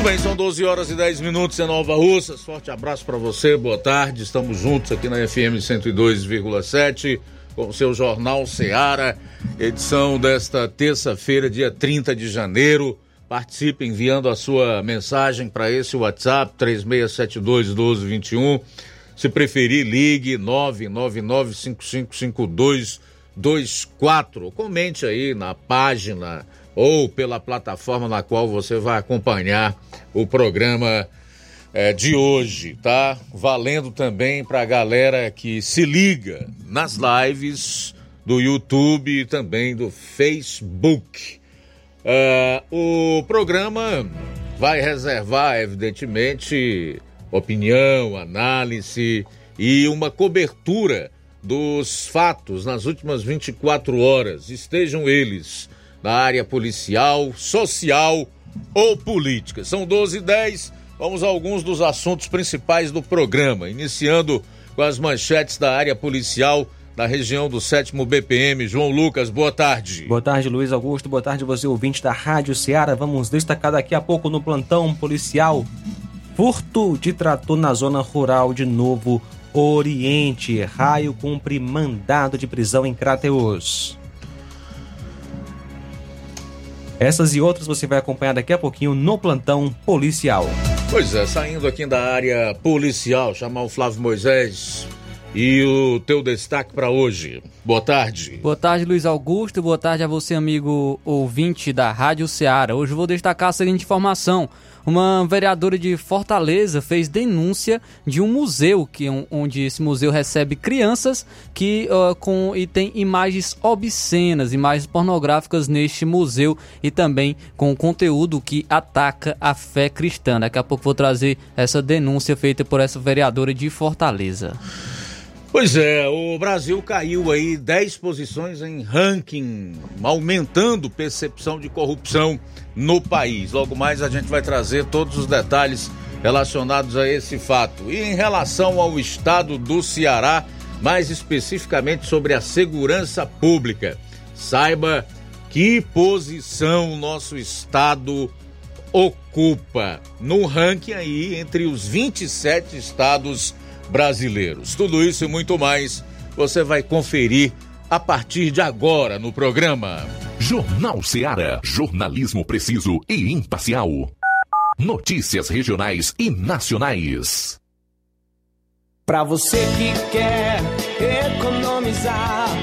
Muito bem, são 12 horas e 10 minutos em Nova Russas. Forte abraço para você, boa tarde. Estamos juntos aqui na FM 102,7 com o seu Jornal Seara, edição desta terça-feira, dia 30 de janeiro. Participe enviando a sua mensagem para esse WhatsApp 3672 1221. Se preferir, ligue 999555224. Comente aí na página ou pela plataforma na qual você vai acompanhar o programa é, de hoje, tá? Valendo também para a galera que se liga nas lives do YouTube e também do Facebook. Uh, o programa vai reservar, evidentemente, opinião, análise e uma cobertura dos fatos nas últimas 24 horas, estejam eles na área policial, social ou política. São 12 e 10. Vamos a alguns dos assuntos principais do programa, iniciando com as manchetes da área policial da região do 7 BPM. João Lucas, boa tarde. Boa tarde, Luiz Augusto. Boa tarde, você ouvinte da Rádio Ceará. Vamos destacar daqui a pouco no plantão policial. Furto de trator na zona rural de Novo Oriente. Raio cumpre mandado de prisão em Crateus. Essas e outras você vai acompanhar daqui a pouquinho no plantão policial. Pois é, saindo aqui da área policial, chamar o Flávio Moisés e o teu destaque para hoje. Boa tarde. Boa tarde, Luiz Augusto. Boa tarde a você, amigo ouvinte da Rádio Ceará. Hoje vou destacar a seguinte informação. Uma vereadora de Fortaleza fez denúncia de um museu que onde esse museu recebe crianças que uh, com e tem imagens obscenas, imagens pornográficas neste museu e também com conteúdo que ataca a fé cristã. Daqui a pouco vou trazer essa denúncia feita por essa vereadora de Fortaleza. Pois é, o Brasil caiu aí 10 posições em ranking, aumentando percepção de corrupção no país. Logo mais a gente vai trazer todos os detalhes relacionados a esse fato. E em relação ao estado do Ceará, mais especificamente sobre a segurança pública, saiba que posição nosso estado ocupa no ranking aí entre os 27 estados brasileiros. Tudo isso e muito mais você vai conferir a partir de agora no programa. Jornal Seara. Jornalismo preciso e imparcial. Notícias regionais e nacionais. Para você que quer economizar.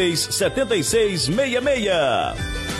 76 66.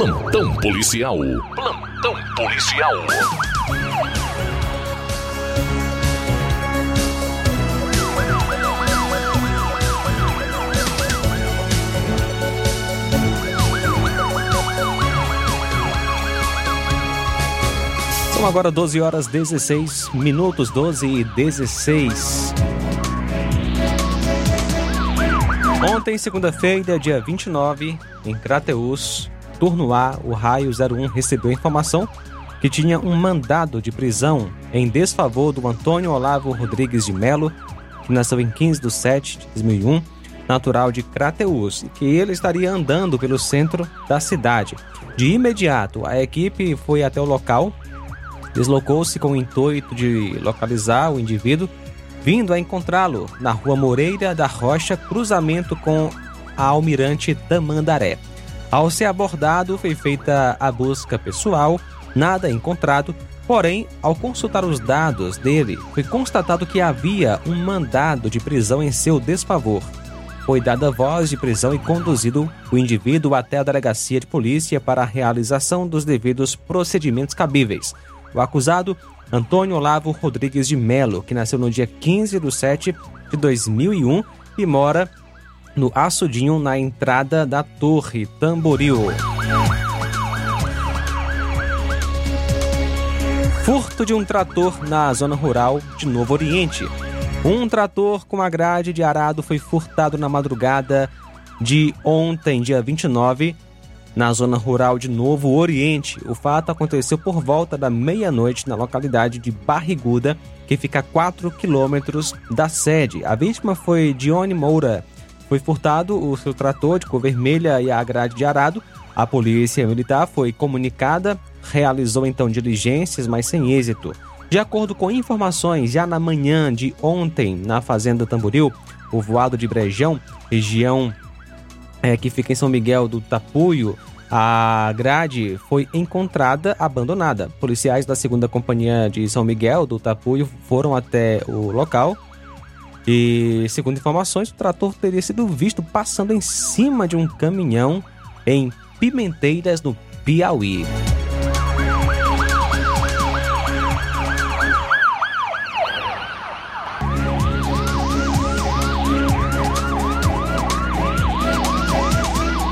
Plantão policial. Plantão policial. São agora 12 horas 16 minutos, 12 e 16. Ontem, segunda-feira, dia 29, em Crateus, turno A, o raio 01 recebeu informação que tinha um mandado de prisão em desfavor do Antônio Olavo Rodrigues de Melo, que nasceu em 15 de 7 de 2001, natural de Crateus, e que ele estaria andando pelo centro da cidade. De imediato, a equipe foi até o local, deslocou-se com o intuito de localizar o indivíduo, vindo a encontrá-lo na rua Moreira da Rocha, cruzamento com a Almirante Tamandaré. Ao ser abordado, foi feita a busca pessoal, nada encontrado, porém, ao consultar os dados dele, foi constatado que havia um mandado de prisão em seu desfavor. Foi dada voz de prisão e conduzido o indivíduo até a delegacia de polícia para a realização dos devidos procedimentos cabíveis. O acusado, Antônio Olavo Rodrigues de Melo, que nasceu no dia 15 de 7 de 2001 e mora no Açudinho, na entrada da Torre Tamboril. Furto de um trator na zona rural de Novo Oriente. Um trator com a grade de arado foi furtado na madrugada de ontem, dia 29, na zona rural de Novo Oriente. O fato aconteceu por volta da meia-noite na localidade de Barriguda, que fica a 4 quilômetros da sede. A vítima foi Dione Moura, foi furtado o seu trator de cor vermelha e a grade de arado. A polícia militar foi comunicada, realizou então diligências, mas sem êxito. De acordo com informações, já na manhã de ontem, na Fazenda Tamboril, povoado de Brejão, região é, que fica em São Miguel do Tapuio, a grade foi encontrada abandonada. Policiais da segunda companhia de São Miguel do Tapuio foram até o local E, segundo informações, o trator teria sido visto passando em cima de um caminhão em Pimenteiras, no Piauí.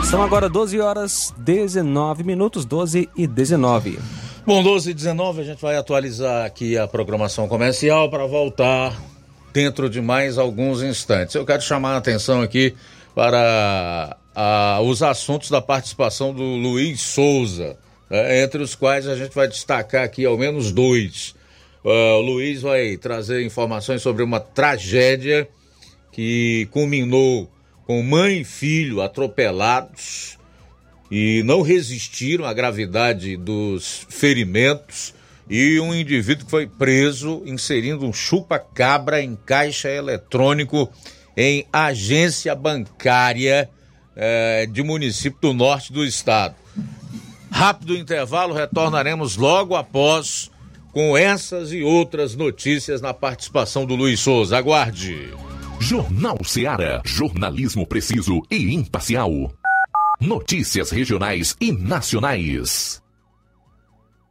São agora 12 horas 19 minutos, 12 e 19. Bom, 12 e 19, a gente vai atualizar aqui a programação comercial para voltar dentro de mais alguns instantes. Eu quero chamar a atenção aqui para os assuntos da participação do Luiz Souza, né, entre os quais a gente vai destacar aqui ao menos dois. Uh, o Luiz vai trazer informações sobre uma tragédia que culminou com mãe e filho atropelados e não resistiram à gravidade dos ferimentos e um indivíduo que foi preso inserindo um chupa-cabra em caixa eletrônico em agência bancária eh, de município do norte do estado. Rápido intervalo, retornaremos logo após com essas e outras notícias na participação do Luiz Souza. Aguarde. Jornal Seara. Jornalismo preciso e imparcial. Notícias regionais e nacionais.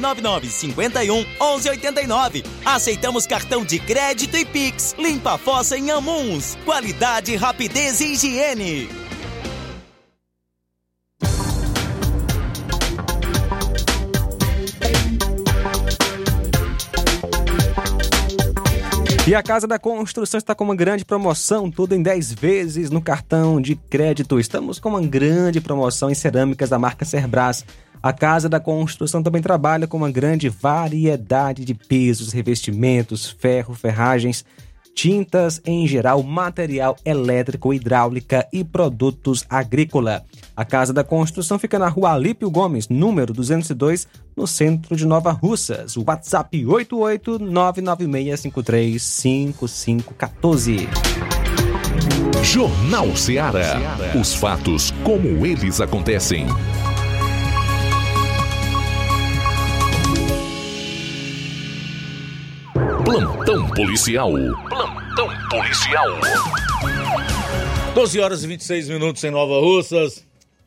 999 51 11 89. Aceitamos cartão de crédito e Pix. Limpa a fossa em Amuns. Qualidade, rapidez e higiene. E a Casa da Construção está com uma grande promoção, tudo em 10 vezes no cartão de crédito. Estamos com uma grande promoção em cerâmicas da marca Cerbras. A Casa da Construção também trabalha com uma grande variedade de pisos, revestimentos, ferro, ferragens, tintas em geral, material elétrico, hidráulica e produtos agrícola. A Casa da Construção fica na rua Alípio Gomes, número 202, no centro de Nova Russas. WhatsApp 88996535514. Jornal Ceará. Os fatos como eles acontecem. Plantão policial. Plantão policial. 12 horas e 26 minutos em Nova Russas.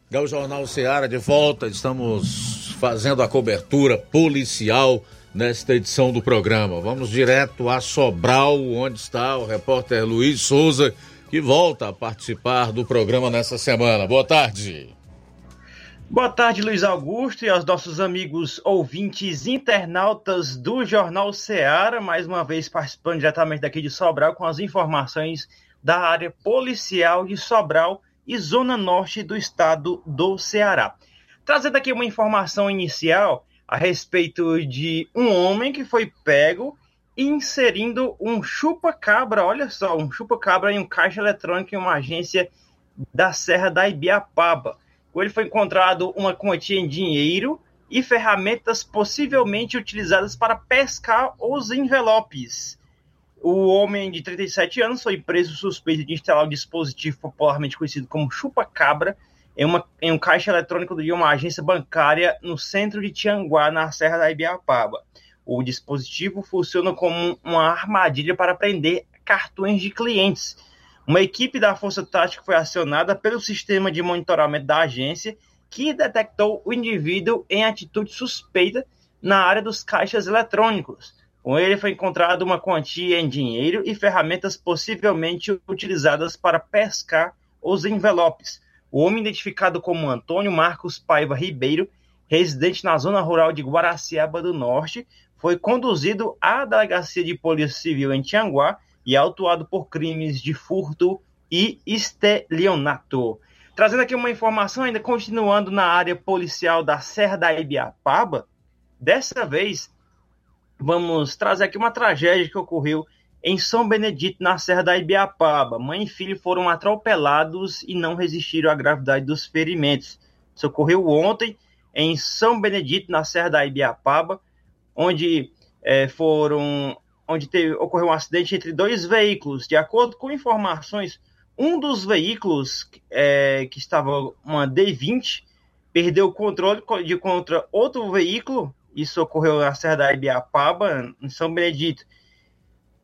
É o Jornal Ceará de volta. Estamos fazendo a cobertura policial nesta edição do programa. Vamos direto a Sobral, onde está o repórter Luiz Souza, que volta a participar do programa nessa semana. Boa tarde. Boa tarde, Luiz Augusto, e aos nossos amigos ouvintes internautas do Jornal Ceará, mais uma vez participando diretamente daqui de Sobral com as informações da área policial de Sobral e Zona Norte do estado do Ceará. Trazendo aqui uma informação inicial a respeito de um homem que foi pego inserindo um chupa-cabra, olha só, um chupa-cabra em um caixa eletrônico em uma agência da Serra da Ibiapaba. Com ele foi encontrado uma quantia em dinheiro e ferramentas possivelmente utilizadas para pescar os envelopes. O homem de 37 anos foi preso suspeito de instalar o dispositivo popularmente conhecido como chupa-cabra em, em um caixa eletrônico de uma agência bancária no centro de Tianguá, na Serra da Ibiapaba. O dispositivo funciona como uma armadilha para prender cartões de clientes uma equipe da Força Tática foi acionada pelo sistema de monitoramento da agência, que detectou o indivíduo em atitude suspeita na área dos caixas eletrônicos. Com ele foi encontrada uma quantia em dinheiro e ferramentas possivelmente utilizadas para pescar os envelopes. O homem identificado como Antônio Marcos Paiva Ribeiro, residente na zona rural de Guaraciaba do Norte, foi conduzido à delegacia de Polícia Civil em Tianguá e autuado por crimes de furto e estelionato. Trazendo aqui uma informação, ainda continuando na área policial da Serra da Ibiapaba, dessa vez vamos trazer aqui uma tragédia que ocorreu em São Benedito, na Serra da Ibiapaba. Mãe e filho foram atropelados e não resistiram à gravidade dos ferimentos. Isso ocorreu ontem em São Benedito, na Serra da Ibiapaba, onde é, foram onde teve, ocorreu um acidente entre dois veículos. De acordo com informações, um dos veículos é, que estava uma D20 perdeu o controle de contra outro veículo. Isso ocorreu na Serra da Ibiapaba, em São Benedito.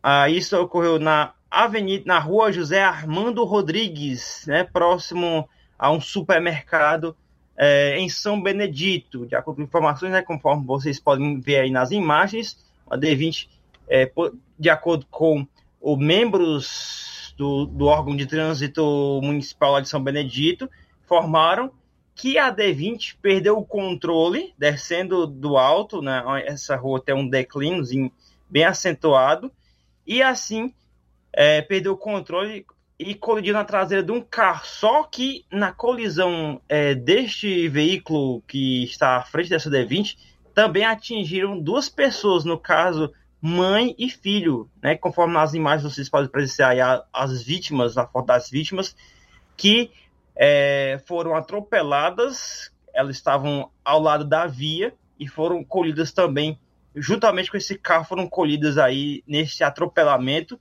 Ah, isso ocorreu na avenida, na rua José Armando Rodrigues, né, próximo a um supermercado é, em São Benedito. De acordo com informações, né, conforme vocês podem ver aí nas imagens, a D20 é, de acordo com os membros do, do órgão de trânsito municipal de São Benedito, informaram que a D20 perdeu o controle descendo do alto, né? essa rua tem um declínio bem acentuado, e assim é, perdeu o controle e colidiu na traseira de um carro. Só que na colisão é, deste veículo que está à frente dessa D20, também atingiram duas pessoas, no caso, mãe e filho, né? Conforme nas imagens vocês podem presenciar as vítimas, a foto das vítimas, que é, foram atropeladas, elas estavam ao lado da via e foram colhidas também, juntamente com esse carro, foram colhidas aí nesse atropelamento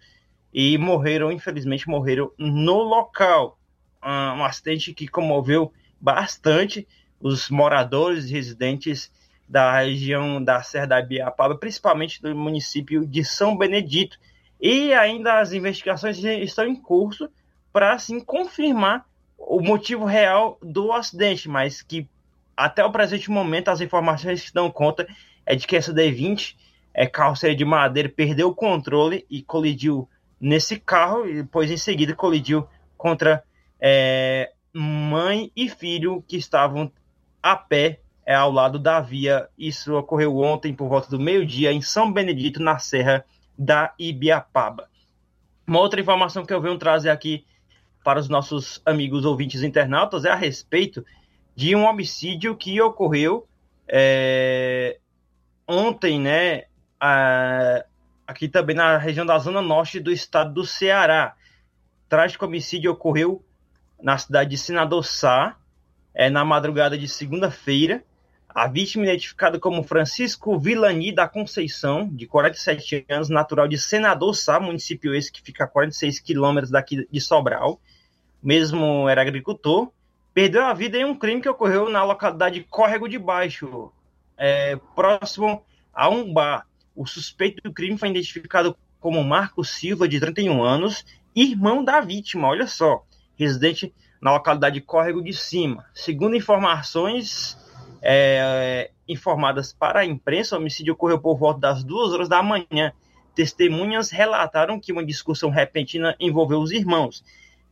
e morreram, infelizmente, morreram no local. Um acidente que comoveu bastante os moradores e residentes da região da Serra da Ibiapaba, principalmente do município de São Benedito. E ainda as investigações estão em curso para assim confirmar o motivo real do acidente, mas que até o presente momento as informações que dão conta é de que essa D20 é carroceria de madeira perdeu o controle e colidiu nesse carro e depois em seguida colidiu contra é, mãe e filho que estavam a pé é, ao lado da via. Isso ocorreu ontem por volta do meio-dia em São Benedito, na Serra da Ibiapaba. Uma outra informação que eu venho trazer aqui para os nossos amigos ouvintes internautas é a respeito de um homicídio que ocorreu é, ontem, né? A, aqui também na região da zona norte do estado do Ceará. Trágico homicídio ocorreu na cidade de Senador Sá, é, na madrugada de segunda-feira. A vítima identificada como Francisco Vilani da Conceição, de 47 anos, natural de Senador Sá, município esse que fica a 46 quilômetros daqui de Sobral mesmo era agricultor, perdeu a vida em um crime que ocorreu na localidade Córrego de Baixo, é, próximo a um bar. O suspeito do crime foi identificado como Marco Silva, de 31 anos, irmão da vítima, olha só, residente na localidade Córrego de Cima. Segundo informações é, informadas para a imprensa, o homicídio ocorreu por volta das duas horas da manhã. Testemunhas relataram que uma discussão repentina envolveu os irmãos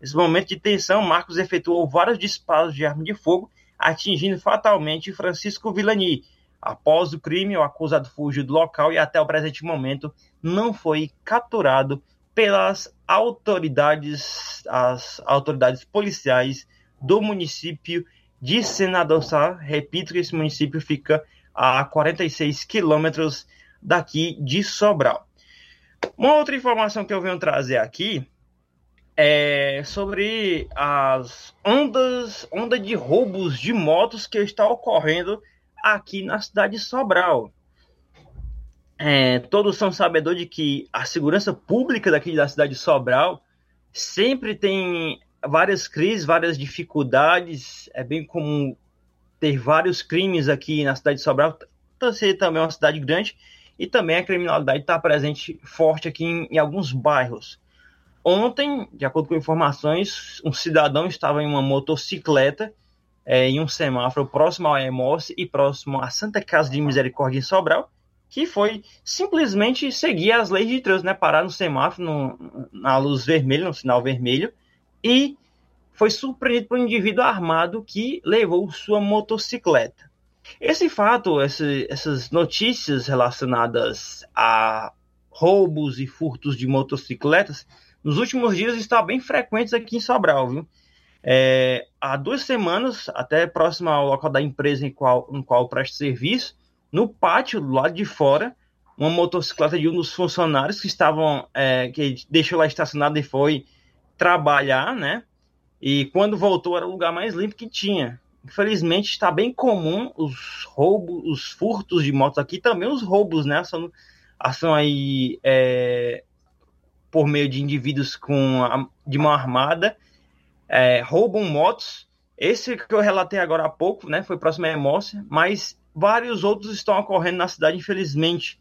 Nesse momento de tensão, Marcos efetuou vários disparos de arma de fogo, atingindo fatalmente Francisco Villani. Após o crime, o acusado fugiu do local e até o presente momento não foi capturado pelas autoridades, as autoridades policiais do município de Senador Sá. Repito que esse município fica a 46 quilômetros daqui de Sobral. Uma outra informação que eu venho trazer aqui é sobre as ondas, onda de roubos de motos que está ocorrendo aqui na cidade de Sobral. É, todos são sabedores de que a segurança pública daqui da cidade de Sobral sempre tem várias crises, várias dificuldades. É bem comum ter vários crimes aqui na cidade de Sobral, ser também é uma cidade grande, e também a criminalidade está presente forte aqui em, em alguns bairros. Ontem, de acordo com informações, um cidadão estava em uma motocicleta é, em um semáforo próximo ao Emorce e próximo à Santa Casa de Misericórdia em Sobral, que foi simplesmente seguir as leis de trânsito, né? Parar no semáforo, no, na luz vermelha, no sinal vermelho, e foi surpreendido por um indivíduo armado que levou sua motocicleta. Esse fato, esse, essas notícias relacionadas a roubos e furtos de motocicletas nos últimos dias está bem frequentes aqui em Sobral, viu? É, há duas semanas, até próximo ao local da empresa em qual, em qual presta serviço, no pátio, do lado de fora, uma motocicleta de um dos funcionários que estavam, é, que deixou lá estacionado e foi trabalhar, né? E quando voltou era o lugar mais limpo que tinha. Infelizmente está bem comum os roubos, os furtos de motos aqui, também os roubos, né? São, são aí é, por meio de indivíduos com a, de mão armada, é, roubam motos. Esse que eu relatei agora há pouco, né, foi próximo a Emócia, mas vários outros estão ocorrendo na cidade, infelizmente.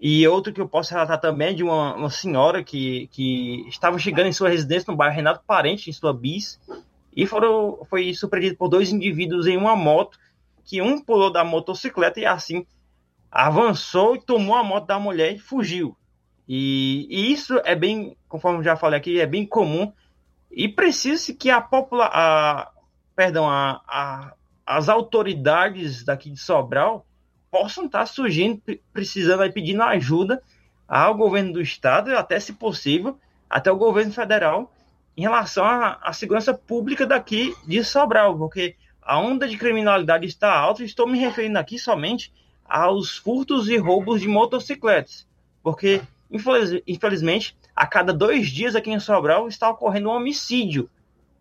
E outro que eu posso relatar também é de uma, uma senhora que, que estava chegando em sua residência no bairro Renato Parente, em sua bis, e foram, foi surpreendido por dois indivíduos em uma moto, que um pulou da motocicleta e assim avançou e tomou a moto da mulher e fugiu. E, e, isso é bem, conforme já falei aqui, é bem comum e precisa que a população, perdão, a, a, as autoridades daqui de Sobral possam estar surgindo, precisando aí, pedindo ajuda ao governo do estado, até se possível, até o governo federal, em relação à, segurança pública daqui de Sobral, porque a onda de criminalidade está alta, estou me referindo aqui somente aos furtos e roubos de motocicletas, porque Infeliz, infelizmente, a cada dois dias aqui em Sobral está ocorrendo um homicídio.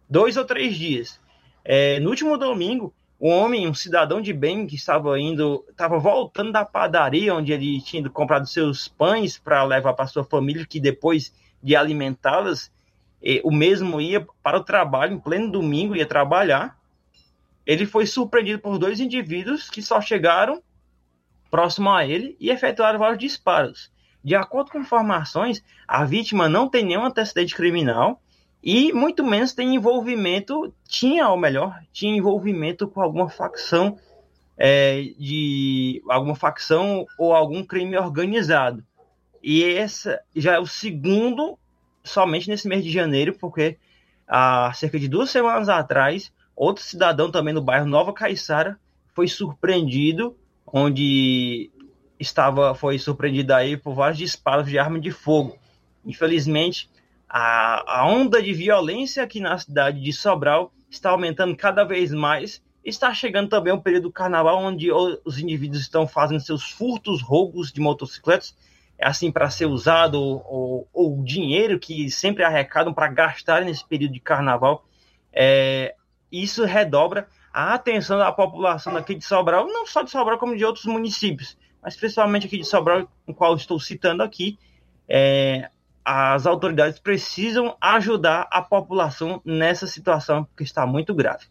Dois ou três dias. É, no último domingo, um homem, um cidadão de bem que estava indo, estava voltando da padaria onde ele tinha comprado seus pães para levar para sua família, que depois de alimentá-las, o mesmo ia para o trabalho em pleno domingo, ia trabalhar. Ele foi surpreendido por dois indivíduos que só chegaram próximo a ele e efetuaram vários disparos. De acordo com informações, a vítima não tem nenhum antecedente criminal e muito menos tem envolvimento, tinha ou melhor, tinha envolvimento com alguma facção é, de alguma facção ou algum crime organizado. E esse já é o segundo somente nesse mês de janeiro, porque há cerca de duas semanas atrás, outro cidadão também no bairro Nova Caiçara foi surpreendido, onde estava foi surpreendido aí por vários disparos de arma de fogo. Infelizmente, a, a onda de violência aqui na cidade de Sobral está aumentando cada vez mais. Está chegando também o período do carnaval, onde os indivíduos estão fazendo seus furtos, roubos de motocicletas, é assim para ser usado, ou, ou, dinheiro que sempre arrecadam para gastar nesse período de carnaval. É, isso redobra a atenção da população aqui de Sobral, não só de Sobral, como de outros municípios, mas principalmente aqui de Sobral, o qual estou citando aqui. É, as autoridades precisam ajudar a população nessa situação que está muito grave.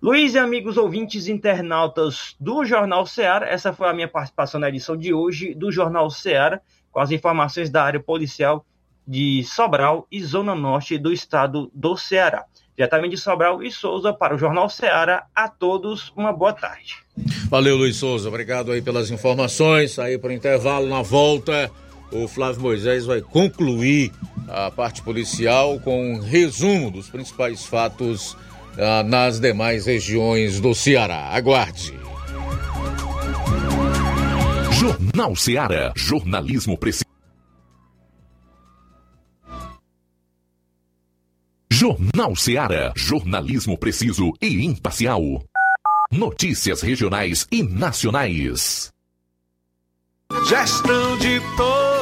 Luiz e amigos ouvintes internautas do Jornal Ceará, essa foi a minha participação na edição de hoje do Jornal Ceará, com as informações da área policial de Sobral e Zona Norte do estado do Ceará. Diretamente de Sobral e Souza para o Jornal Ceará. A todos uma boa tarde. Valeu, Luiz Souza. Obrigado aí pelas informações. Aí para o intervalo, na volta o Flávio Moisés vai concluir a parte policial com um resumo dos principais fatos ah, nas demais regiões do Ceará. Aguarde. Jornal Ceará. Jornalismo preciso. Jornal Ceará. Jornalismo preciso e imparcial. Notícias regionais e nacionais. Gestão de todos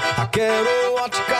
Qualidade, a Quero Ótica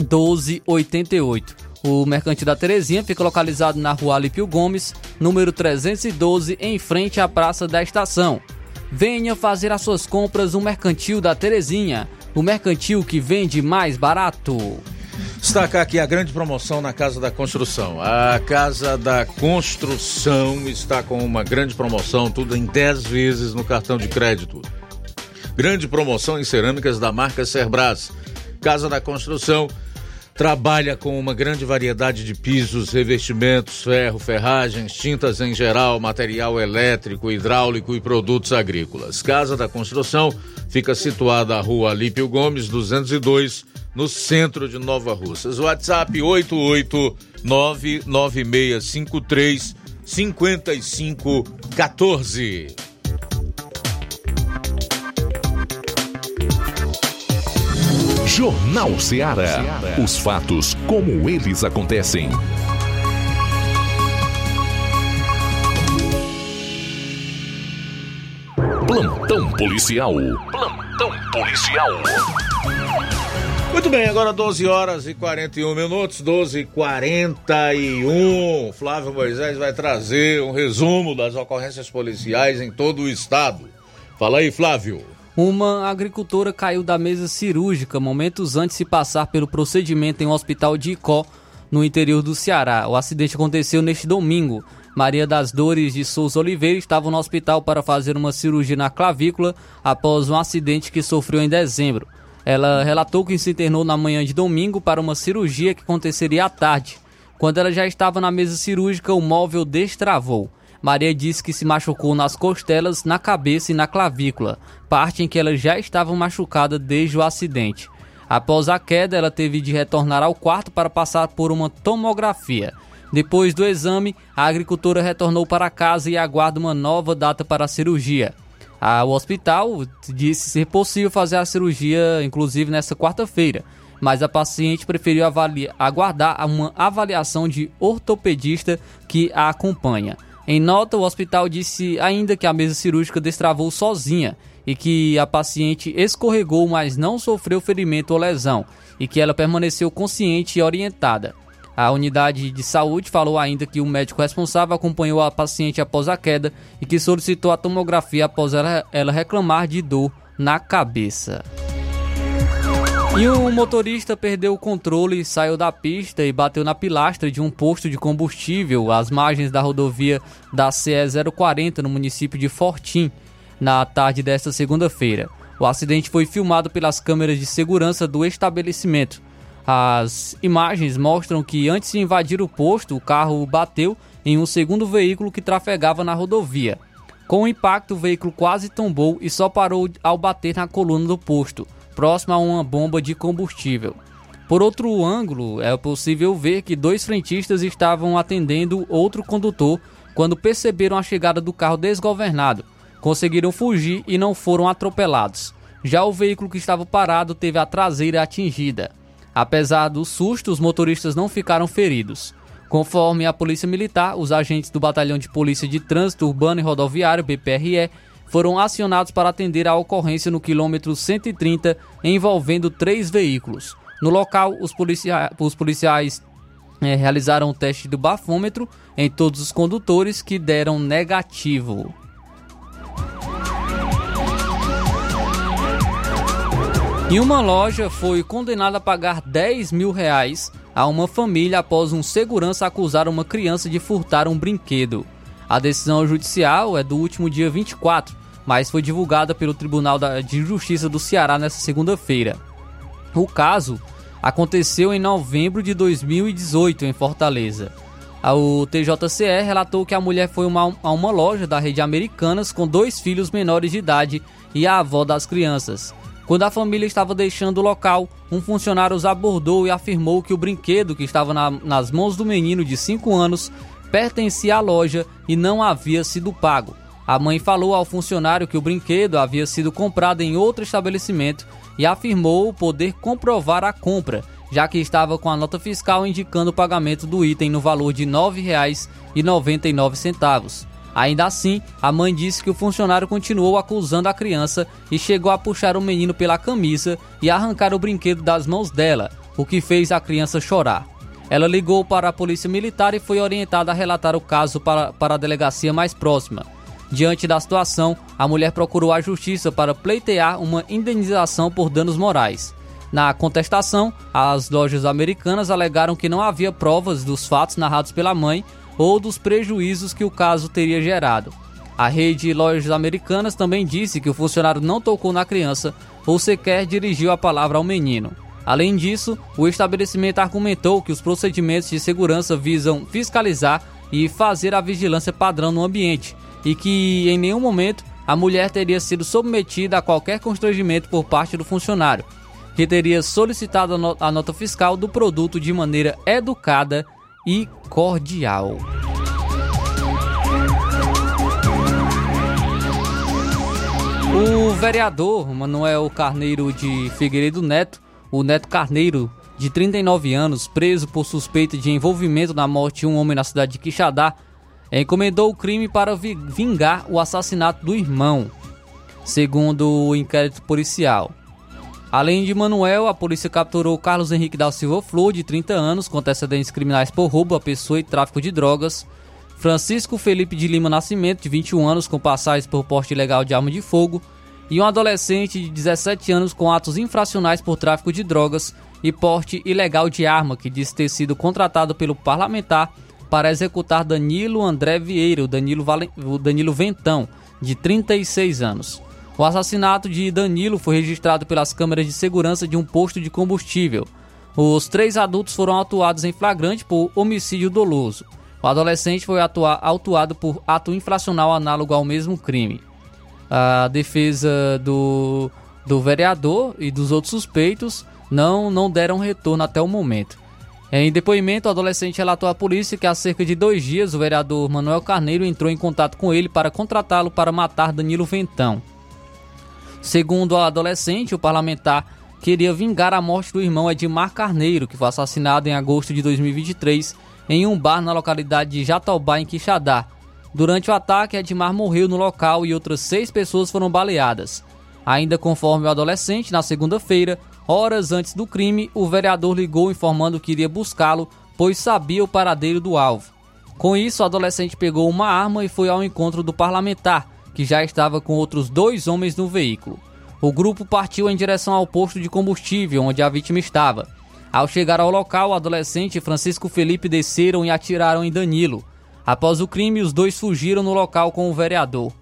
1288. O Mercantil da Terezinha fica localizado na rua Alípio Gomes, número 312, em frente à Praça da Estação. Venha fazer as suas compras no Mercantil da Terezinha, o mercantil que vende mais barato. Destacar aqui a grande promoção na Casa da Construção. A Casa da Construção está com uma grande promoção, tudo em 10 vezes no cartão de crédito. Grande promoção em cerâmicas da marca Cerbras. Casa da Construção trabalha com uma grande variedade de pisos, revestimentos, ferro, ferragens, tintas em geral, material elétrico, hidráulico e produtos agrícolas. Casa da Construção fica situada à rua Alípio Gomes, 202, no centro de Nova Russas. WhatsApp 8899653 Jornal Ceará. Os fatos como eles acontecem. Plantão policial. Plantão policial. Muito bem, agora 12 horas e 41 minutos, 12 e 41. Flávio Moisés vai trazer um resumo das ocorrências policiais em todo o estado. Fala aí, Flávio. Uma agricultora caiu da mesa cirúrgica momentos antes de passar pelo procedimento em um hospital de Icó, no interior do Ceará. O acidente aconteceu neste domingo. Maria das Dores de Souza Oliveira estava no hospital para fazer uma cirurgia na clavícula após um acidente que sofreu em dezembro. Ela relatou que se internou na manhã de domingo para uma cirurgia que aconteceria à tarde. Quando ela já estava na mesa cirúrgica, o móvel destravou. Maria disse que se machucou nas costelas, na cabeça e na clavícula, parte em que ela já estava machucada desde o acidente. Após a queda, ela teve de retornar ao quarto para passar por uma tomografia. Depois do exame, a agricultora retornou para casa e aguarda uma nova data para a cirurgia. O hospital disse ser possível fazer a cirurgia, inclusive nesta quarta-feira, mas a paciente preferiu avaliar, aguardar uma avaliação de ortopedista que a acompanha. Em nota, o hospital disse ainda que a mesa cirúrgica destravou sozinha e que a paciente escorregou, mas não sofreu ferimento ou lesão, e que ela permaneceu consciente e orientada. A unidade de saúde falou ainda que o médico responsável acompanhou a paciente após a queda e que solicitou a tomografia após ela, reclamar de dor na cabeça. E um motorista perdeu o controle, saiu da pista e bateu na pilastra de um posto de combustível às margens da rodovia da CE 040 no município de Fortim, na tarde desta segunda-feira. O acidente foi filmado pelas câmeras de segurança do estabelecimento. As imagens mostram que antes de invadir o posto, o carro bateu em um segundo veículo que trafegava na rodovia. Com o impacto, o veículo quase tombou e só parou ao bater na coluna do posto próximo a uma bomba de combustível. Por outro ângulo, é possível ver que dois frentistas estavam atendendo outro condutor quando perceberam a chegada do carro desgovernado. Conseguiram fugir e não foram atropelados. Já o veículo que estava parado teve a traseira atingida. Apesar do susto, os motoristas não ficaram feridos. Conforme a Polícia Militar, os agentes do Batalhão de Polícia de Trânsito Urbano e Rodoviário, BPRE, foram acionados para atender a ocorrência no quilômetro 130, envolvendo três veículos. No local, os, policia os policiais é, realizaram o teste do bafômetro em todos os condutores que deram negativo. E uma loja foi condenada a pagar 10 mil reais a uma família após um segurança acusar uma criança de furtar um brinquedo. A decisão judicial é do último dia 24 mas foi divulgada pelo Tribunal de Justiça do Ceará nesta segunda-feira. O caso aconteceu em novembro de 2018 em Fortaleza. O TJCE relatou que a mulher foi uma, a uma loja da rede Americanas com dois filhos menores de idade e a avó das crianças. Quando a família estava deixando o local, um funcionário os abordou e afirmou que o brinquedo que estava na, nas mãos do menino de 5 anos pertencia à loja e não havia sido pago. A mãe falou ao funcionário que o brinquedo havia sido comprado em outro estabelecimento e afirmou poder comprovar a compra, já que estava com a nota fiscal indicando o pagamento do item no valor de R$ 9,99. Ainda assim, a mãe disse que o funcionário continuou acusando a criança e chegou a puxar o menino pela camisa e arrancar o brinquedo das mãos dela, o que fez a criança chorar. Ela ligou para a polícia militar e foi orientada a relatar o caso para, para a delegacia mais próxima. Diante da situação, a mulher procurou a justiça para pleitear uma indenização por danos morais. Na contestação, as lojas americanas alegaram que não havia provas dos fatos narrados pela mãe ou dos prejuízos que o caso teria gerado. A rede de lojas americanas também disse que o funcionário não tocou na criança ou sequer dirigiu a palavra ao menino. Além disso, o estabelecimento argumentou que os procedimentos de segurança visam fiscalizar e fazer a vigilância padrão no ambiente e que em nenhum momento a mulher teria sido submetida a qualquer constrangimento por parte do funcionário, que teria solicitado a nota fiscal do produto de maneira educada e cordial. O vereador Manuel Carneiro de Figueiredo Neto, o Neto Carneiro, de 39 anos, preso por suspeita de envolvimento na morte de um homem na cidade de Quixadá, encomendou o crime para vingar o assassinato do irmão, segundo o inquérito policial. Além de Manuel, a polícia capturou Carlos Henrique da Silva Flor, de 30 anos, com antecedentes criminais por roubo a pessoa e tráfico de drogas. Francisco Felipe de Lima Nascimento, de 21 anos, com passagens por porte ilegal de arma de fogo. E um adolescente de 17 anos com atos infracionais por tráfico de drogas e porte ilegal de arma, que diz ter sido contratado pelo parlamentar para executar Danilo André Vieira, o Danilo, Valen... o Danilo Ventão, de 36 anos. O assassinato de Danilo foi registrado pelas câmeras de segurança de um posto de combustível. Os três adultos foram autuados em flagrante por homicídio doloso. O adolescente foi autuado por ato infracional análogo ao mesmo crime. A defesa do, do vereador e dos outros suspeitos não, não deram retorno até o momento. Em depoimento, o adolescente relatou à polícia que há cerca de dois dias o vereador Manuel Carneiro entrou em contato com ele para contratá-lo para matar Danilo Ventão. Segundo a adolescente, o parlamentar queria vingar a morte do irmão Edmar Carneiro, que foi assassinado em agosto de 2023 em um bar na localidade de Jatobá, em Quixadá. Durante o ataque, Edmar morreu no local e outras seis pessoas foram baleadas. Ainda conforme o adolescente, na segunda-feira, horas antes do crime, o vereador ligou informando que iria buscá-lo, pois sabia o paradeiro do alvo. Com isso, o adolescente pegou uma arma e foi ao encontro do parlamentar, que já estava com outros dois homens no veículo. O grupo partiu em direção ao posto de combustível onde a vítima estava. Ao chegar ao local, o adolescente e Francisco Felipe desceram e atiraram em Danilo. Após o crime, os dois fugiram no local com o vereador.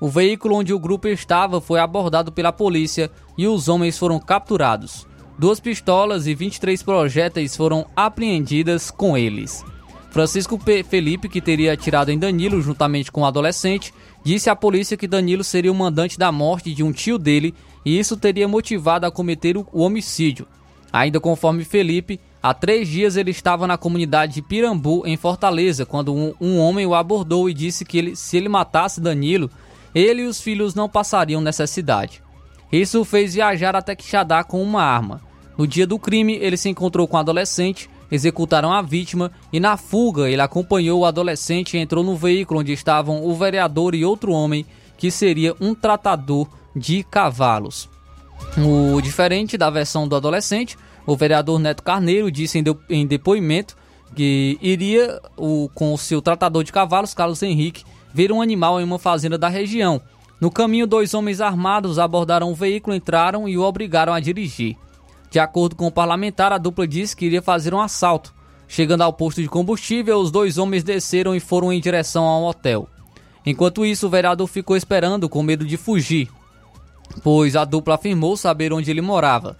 O veículo onde o grupo estava foi abordado pela polícia e os homens foram capturados. Duas pistolas e 23 projéteis foram apreendidas com eles. Francisco P. Felipe, que teria atirado em Danilo juntamente com o adolescente, disse à polícia que Danilo seria o mandante da morte de um tio dele e isso teria motivado a cometer o homicídio. Ainda conforme Felipe, há três dias ele estava na comunidade de Pirambu, em Fortaleza, quando um, um homem o abordou e disse que ele, se ele matasse Danilo, ele e os filhos não passariam necessidade. Isso o fez viajar até Quixadá com uma arma. No dia do crime, ele se encontrou com o adolescente executaram a vítima e na fuga ele acompanhou o adolescente e entrou no veículo onde estavam o vereador e outro homem que seria um tratador de cavalos. O diferente da versão do adolescente, o vereador Neto Carneiro disse em, de, em depoimento que iria o, com o seu tratador de cavalos, Carlos Henrique, ver um animal em uma fazenda da região. No caminho, dois homens armados abordaram o veículo, entraram e o obrigaram a dirigir. De acordo com o parlamentar, a dupla disse que iria fazer um assalto. Chegando ao posto de combustível, os dois homens desceram e foram em direção ao hotel. Enquanto isso, o vereador ficou esperando com medo de fugir, pois a dupla afirmou saber onde ele morava.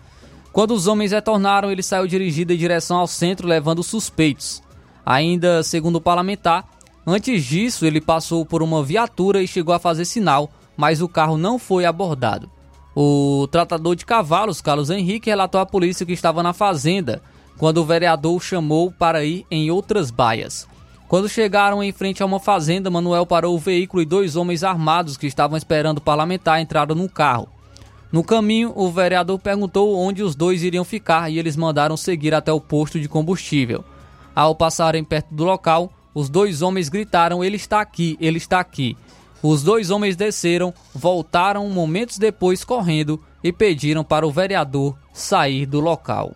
Quando os homens retornaram, ele saiu dirigido em direção ao centro, levando suspeitos. Ainda segundo o parlamentar, antes disso ele passou por uma viatura e chegou a fazer sinal, mas o carro não foi abordado. O tratador de cavalos, Carlos Henrique, relatou à polícia que estava na fazenda quando o vereador o chamou para ir em outras baias. Quando chegaram em frente a uma fazenda, Manuel parou o veículo e dois homens armados que estavam esperando o parlamentar entraram no carro. No caminho, o vereador perguntou onde os dois iriam ficar e eles mandaram seguir até o posto de combustível. Ao passarem perto do local, os dois homens gritaram: Ele está aqui, ele está aqui. Os dois homens desceram, voltaram momentos depois correndo e pediram para o vereador sair do local.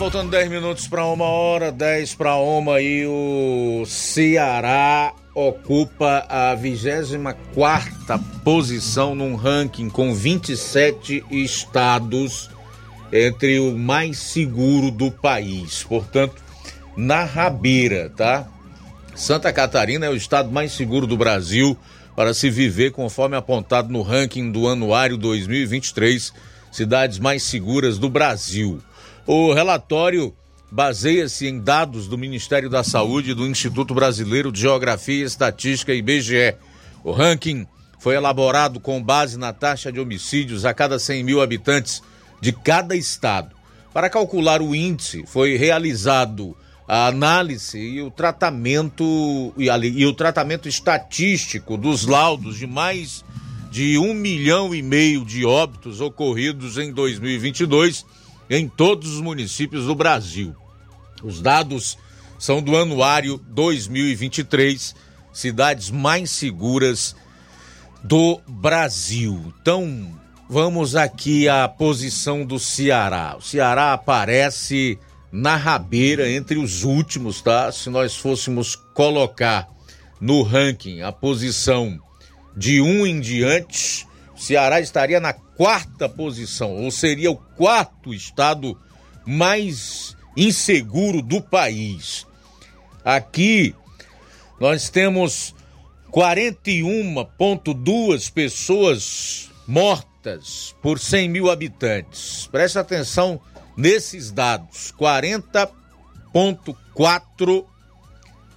Faltando 10 minutos para uma hora, 10 para uma e o Ceará ocupa a 24 posição num ranking com 27 estados entre o mais seguro do país. Portanto, na rabeira, tá? Santa Catarina é o estado mais seguro do Brasil para se viver, conforme apontado no ranking do Anuário 2023, cidades mais seguras do Brasil. O relatório baseia-se em dados do Ministério da Saúde e do Instituto Brasileiro de Geografia e Estatística, IBGE. O ranking foi elaborado com base na taxa de homicídios a cada 100 mil habitantes de cada estado. Para calcular o índice, foi realizado a análise e o tratamento e, e o tratamento estatístico dos laudos de mais de um milhão e meio de óbitos ocorridos em 2022 em todos os municípios do Brasil. Os dados são do Anuário 2023, cidades mais seguras do Brasil. Então, vamos aqui à posição do Ceará. O Ceará aparece na rabeira entre os últimos, tá? Se nós fôssemos colocar no ranking a posição de um em diante, Ceará estaria na quarta posição, ou seria o quarto estado mais inseguro do país. Aqui nós temos 41,2 pessoas mortas por 100 mil habitantes. Preste atenção nesses dados: 40,4,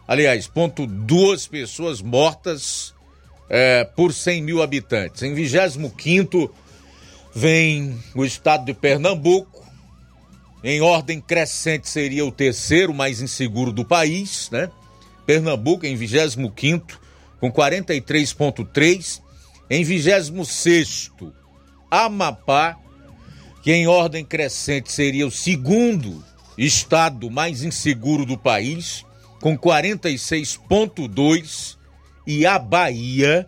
aliás, ponto duas pessoas mortas é, por 100 mil habitantes. Em 25 vem o estado de Pernambuco. Em ordem crescente seria o terceiro mais inseguro do país, né? Pernambuco em 25 com 43.3, em 26 Amapá, que em ordem crescente seria o segundo estado mais inseguro do país, com 46.2 e a Bahia,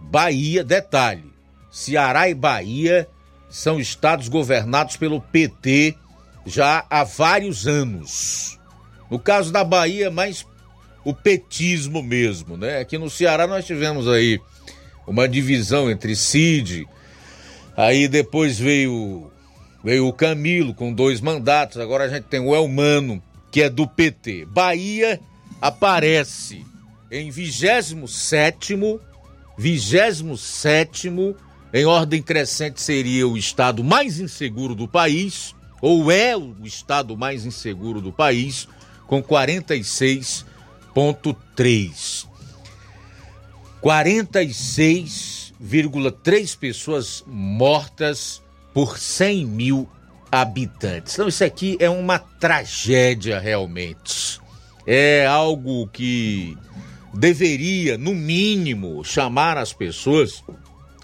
Bahia, detalhe, Ceará e Bahia são estados governados pelo PT já há vários anos. No caso da Bahia, mais o petismo mesmo, né? Aqui no Ceará nós tivemos aí uma divisão entre Cid, aí depois veio veio o Camilo com dois mandatos, agora a gente tem o Elmano, que é do PT. Bahia aparece em 27 27 em ordem crescente seria o estado mais inseguro do país, ou é o estado mais inseguro do país, com 46,3. 46,3 pessoas mortas por 100 mil habitantes. Então, isso aqui é uma tragédia realmente. É algo que deveria, no mínimo, chamar as pessoas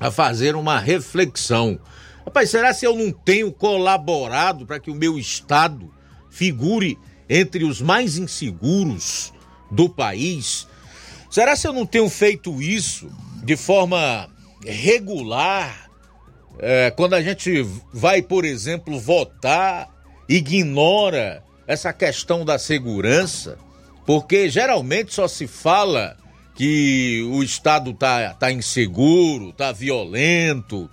a fazer uma reflexão. Rapaz, será se eu não tenho colaborado para que o meu estado figure entre os mais inseguros do país? Será se eu não tenho feito isso de forma regular, é, quando a gente vai, por exemplo, votar, ignora essa questão da segurança, porque geralmente só se fala que o Estado está tá inseguro, está violento,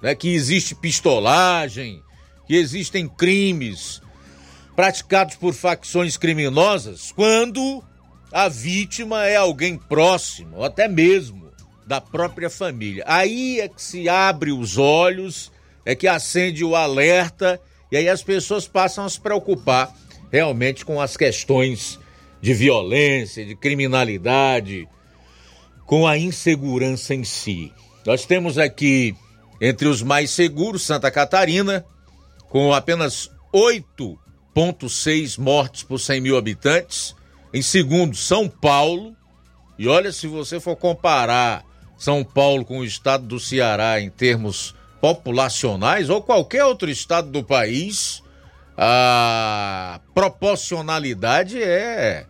né, que existe pistolagem, que existem crimes praticados por facções criminosas, quando a vítima é alguém próximo, ou até mesmo da própria família. Aí é que se abre os olhos, é que acende o alerta e aí as pessoas passam a se preocupar realmente com as questões de violência, de criminalidade, com a insegurança em si. Nós temos aqui entre os mais seguros Santa Catarina, com apenas 8,6 mortes por 100 mil habitantes. Em segundo, São Paulo. E olha, se você for comparar São Paulo com o estado do Ceará em termos populacionais ou qualquer outro estado do país, a proporcionalidade é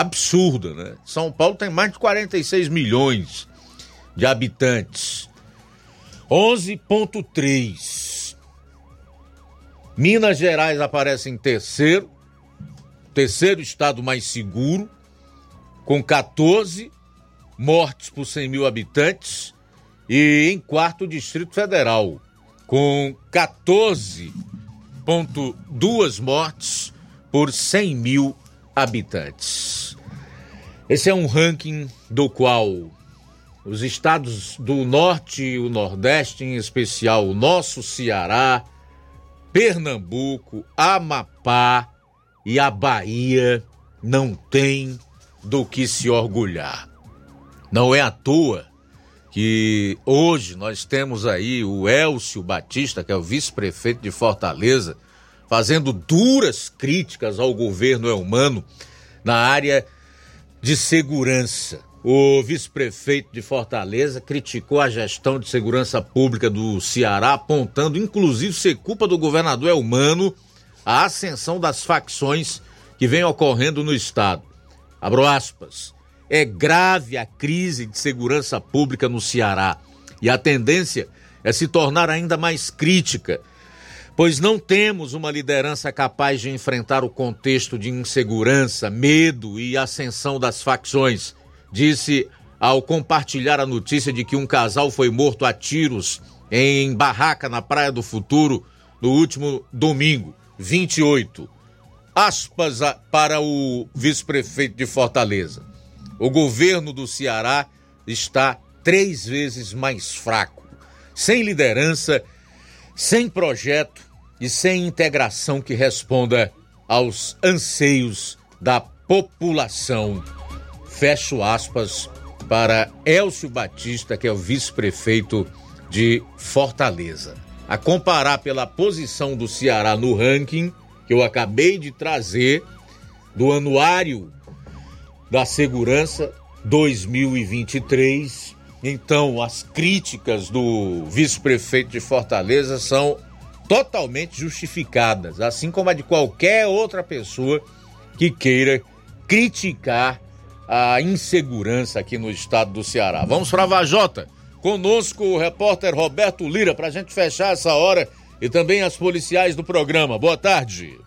absurda, né? São Paulo tem mais de 46 milhões de habitantes. 11.3. Minas Gerais aparece em terceiro, terceiro estado mais seguro, com 14 mortes por 100 mil habitantes, e em quarto, Distrito Federal, com 14,2 mortes por 100 mil habitantes. Esse é um ranking do qual os estados do norte e o nordeste, em especial o nosso Ceará, Pernambuco, Amapá e a Bahia, não têm do que se orgulhar. Não é à toa que hoje nós temos aí o Elcio Batista, que é o vice-prefeito de Fortaleza, fazendo duras críticas ao governo Elmano na área de segurança. O vice-prefeito de Fortaleza criticou a gestão de segurança pública do Ceará, apontando inclusive ser culpa do governador Elmano a ascensão das facções que vem ocorrendo no estado. Abro aspas. É grave a crise de segurança pública no Ceará e a tendência é se tornar ainda mais crítica pois não temos uma liderança capaz de enfrentar o contexto de insegurança, medo e ascensão das facções, disse ao compartilhar a notícia de que um casal foi morto a tiros em barraca na Praia do Futuro no último domingo, 28. Aspas para o vice-prefeito de Fortaleza. O governo do Ceará está três vezes mais fraco, sem liderança sem projeto e sem integração que responda aos anseios da população. Fecho aspas para Elcio Batista, que é o vice-prefeito de Fortaleza. A comparar pela posição do Ceará no ranking que eu acabei de trazer do Anuário da Segurança 2023, então, as críticas do vice-prefeito de Fortaleza são totalmente justificadas, assim como a de qualquer outra pessoa que queira criticar a insegurança aqui no estado do Ceará. Vamos para a Vajota. Conosco o repórter Roberto Lira para a gente fechar essa hora e também as policiais do programa. Boa tarde.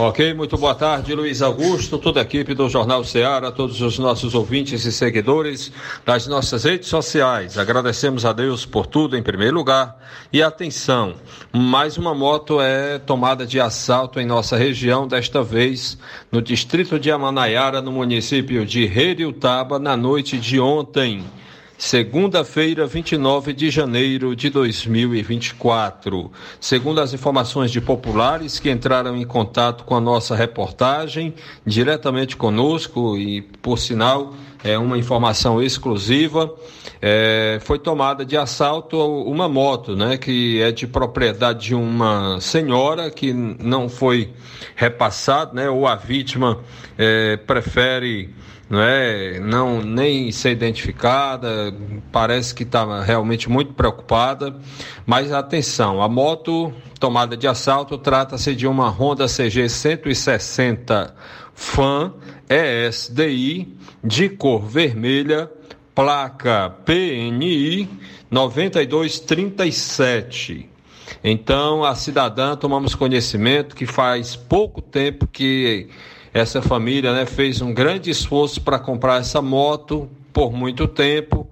Ok, muito boa tarde, Luiz Augusto, toda a equipe do Jornal Ceará, todos os nossos ouvintes e seguidores das nossas redes sociais. Agradecemos a Deus por tudo em primeiro lugar. E atenção, mais uma moto é tomada de assalto em nossa região, desta vez no distrito de Amanaiara, no município de Reriutaba, na noite de ontem segunda-feira, 29 de janeiro de 2024. Segundo as informações de populares que entraram em contato com a nossa reportagem, diretamente conosco e, por sinal, é uma informação exclusiva, é, foi tomada de assalto uma moto, né, que é de propriedade de uma senhora que não foi repassada, né, ou a vítima é, prefere não é não nem ser identificada, parece que está realmente muito preocupada, mas atenção, a moto tomada de assalto trata-se de uma Honda CG 160 Fan ESDI de cor vermelha placa PNI 9237. Então, a cidadã, tomamos conhecimento que faz pouco tempo que essa família né, fez um grande esforço para comprar essa moto por muito tempo,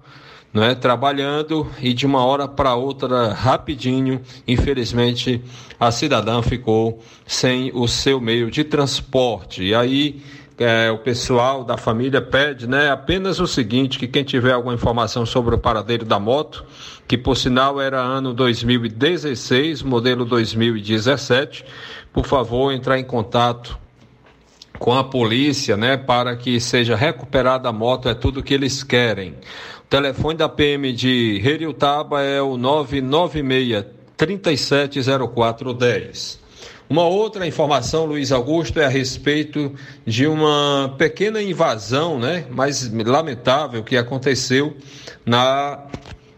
né, trabalhando e de uma hora para outra, rapidinho, infelizmente, a cidadã ficou sem o seu meio de transporte. E aí é, o pessoal da família pede né, apenas o seguinte: que quem tiver alguma informação sobre o paradeiro da moto, que por sinal era ano 2016, modelo 2017, por favor, entrar em contato com a polícia, né, para que seja recuperada a moto, é tudo que eles querem. O telefone da PM de Heriutaba é o 996 370410. Uma outra informação, Luiz Augusto, é a respeito de uma pequena invasão, né, mas lamentável, que aconteceu na,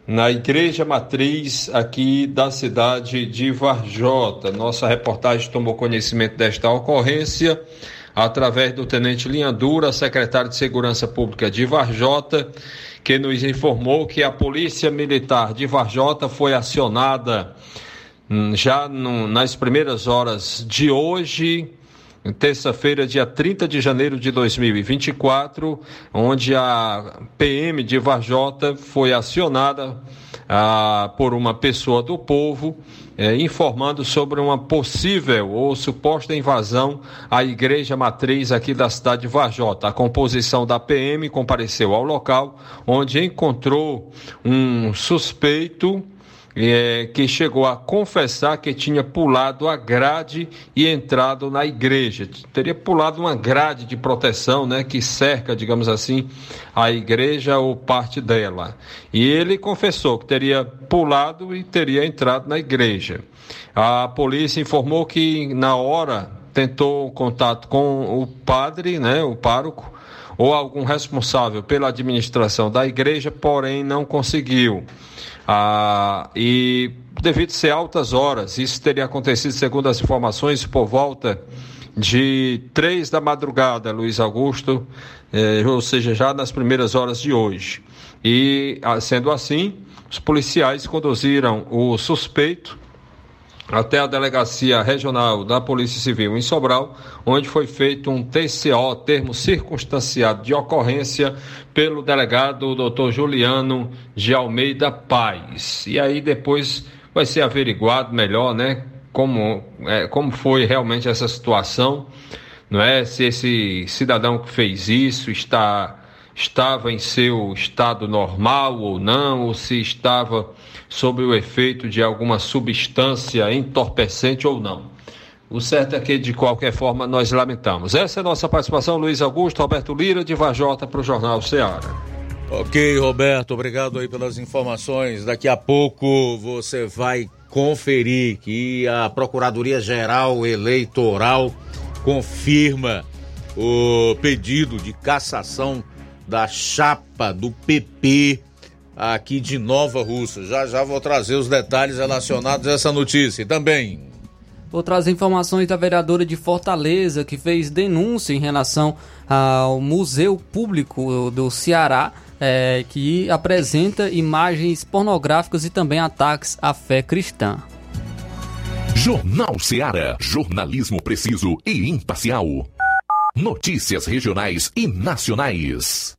na igreja matriz aqui da cidade de Varjota. Nossa reportagem tomou conhecimento desta ocorrência através do tenente Linha Dura, secretário de Segurança Pública de Varjota, que nos informou que a Polícia Militar de Varjota foi acionada Hum, já no, nas primeiras horas de hoje, terça-feira, dia 30 de janeiro de 2024, onde a PM de Varjota foi acionada ah, por uma pessoa do povo, eh, informando sobre uma possível ou suposta invasão à igreja matriz aqui da cidade de Varjota. A composição da PM compareceu ao local, onde encontrou um suspeito é, que chegou a confessar que tinha pulado a grade e entrado na igreja. Teria pulado uma grade de proteção, né, que cerca, digamos assim, a igreja ou parte dela. E ele confessou que teria pulado e teria entrado na igreja. A polícia informou que na hora tentou contato com o padre, né, o pároco, ou algum responsável pela administração da igreja, porém não conseguiu. Ah, e devido ser altas horas, isso teria acontecido, segundo as informações, por volta de três da madrugada, Luiz Augusto, eh, ou seja, já nas primeiras horas de hoje. E, ah, sendo assim, os policiais conduziram o suspeito até a Delegacia Regional da Polícia Civil em Sobral, onde foi feito um TCO, termo circunstanciado de ocorrência, pelo delegado Dr. Juliano de Almeida Paz. E aí depois vai ser averiguado melhor, né, como, é, como foi realmente essa situação, não é? Se esse cidadão que fez isso está estava em seu estado normal ou não, ou se estava sob o efeito de alguma substância entorpecente ou não. O certo é que, de qualquer forma, nós lamentamos. Essa é a nossa participação, Luiz Augusto, Roberto Lira, de Vajota, para o Jornal Ceará. Ok, Roberto, obrigado aí pelas informações. Daqui a pouco você vai conferir que a Procuradoria-Geral Eleitoral confirma o pedido de cassação da chapa do PP aqui de Nova Russa. Já já vou trazer os detalhes relacionados a essa notícia. E também Vou trazer informações da vereadora de Fortaleza que fez denúncia em relação ao Museu Público do Ceará, é, que apresenta imagens pornográficas e também ataques à fé cristã. Jornal Ceará, jornalismo preciso e imparcial. Notícias regionais e nacionais.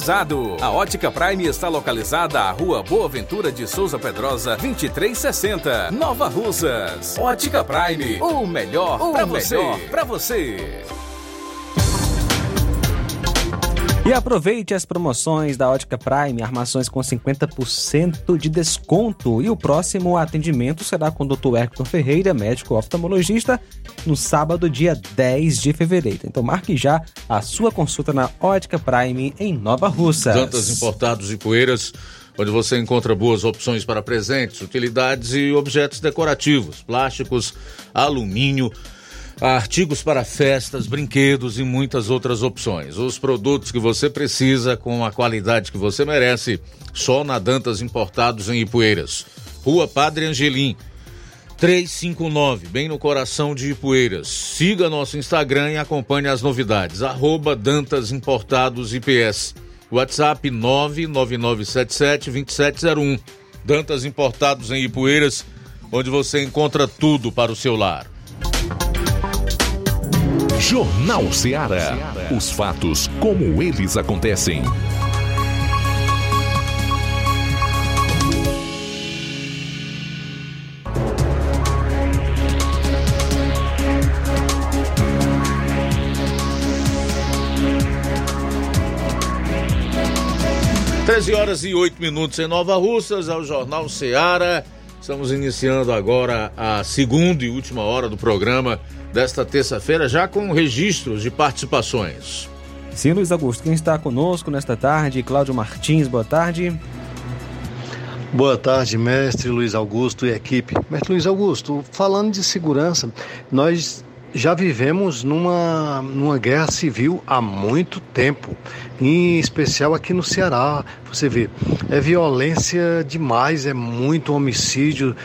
A Ótica Prime está localizada à Rua Boa Ventura de Souza Pedrosa, 2360, Nova Russas. Ótica Prime, o melhor para você. Para você. E aproveite as promoções da Ótica Prime, armações com 50% de desconto. E o próximo atendimento será com o Dr. Hector Ferreira, médico oftalmologista, no sábado, dia 10 de fevereiro. Então marque já a sua consulta na Ótica Prime em Nova Russa. Dantas importados e poeiras, onde você encontra boas opções para presentes, utilidades e objetos decorativos, plásticos, alumínio artigos para festas, brinquedos e muitas outras opções. Os produtos que você precisa com a qualidade que você merece, só na Dantas Importados em Ipueiras. Rua Padre Angelim, 359, bem no coração de Ipueiras. Siga nosso Instagram e acompanhe as novidades. Arroba Dantas Importados IPS. WhatsApp 999772701. Dantas Importados em Ipueiras, onde você encontra tudo para o seu lar. Jornal Ceará. Os fatos como eles acontecem. Treze horas e oito minutos em Nova Russas, ao Jornal Ceará. Estamos iniciando agora a segunda e última hora do programa desta terça-feira, já com registros de participações. Sim, Luiz Augusto, quem está conosco nesta tarde? Cláudio Martins, boa tarde. Boa tarde, mestre Luiz Augusto e equipe. Mestre Luiz Augusto, falando de segurança, nós já vivemos numa, numa guerra civil há muito tempo, em especial aqui no Ceará. Você vê, é violência demais, é muito homicídio.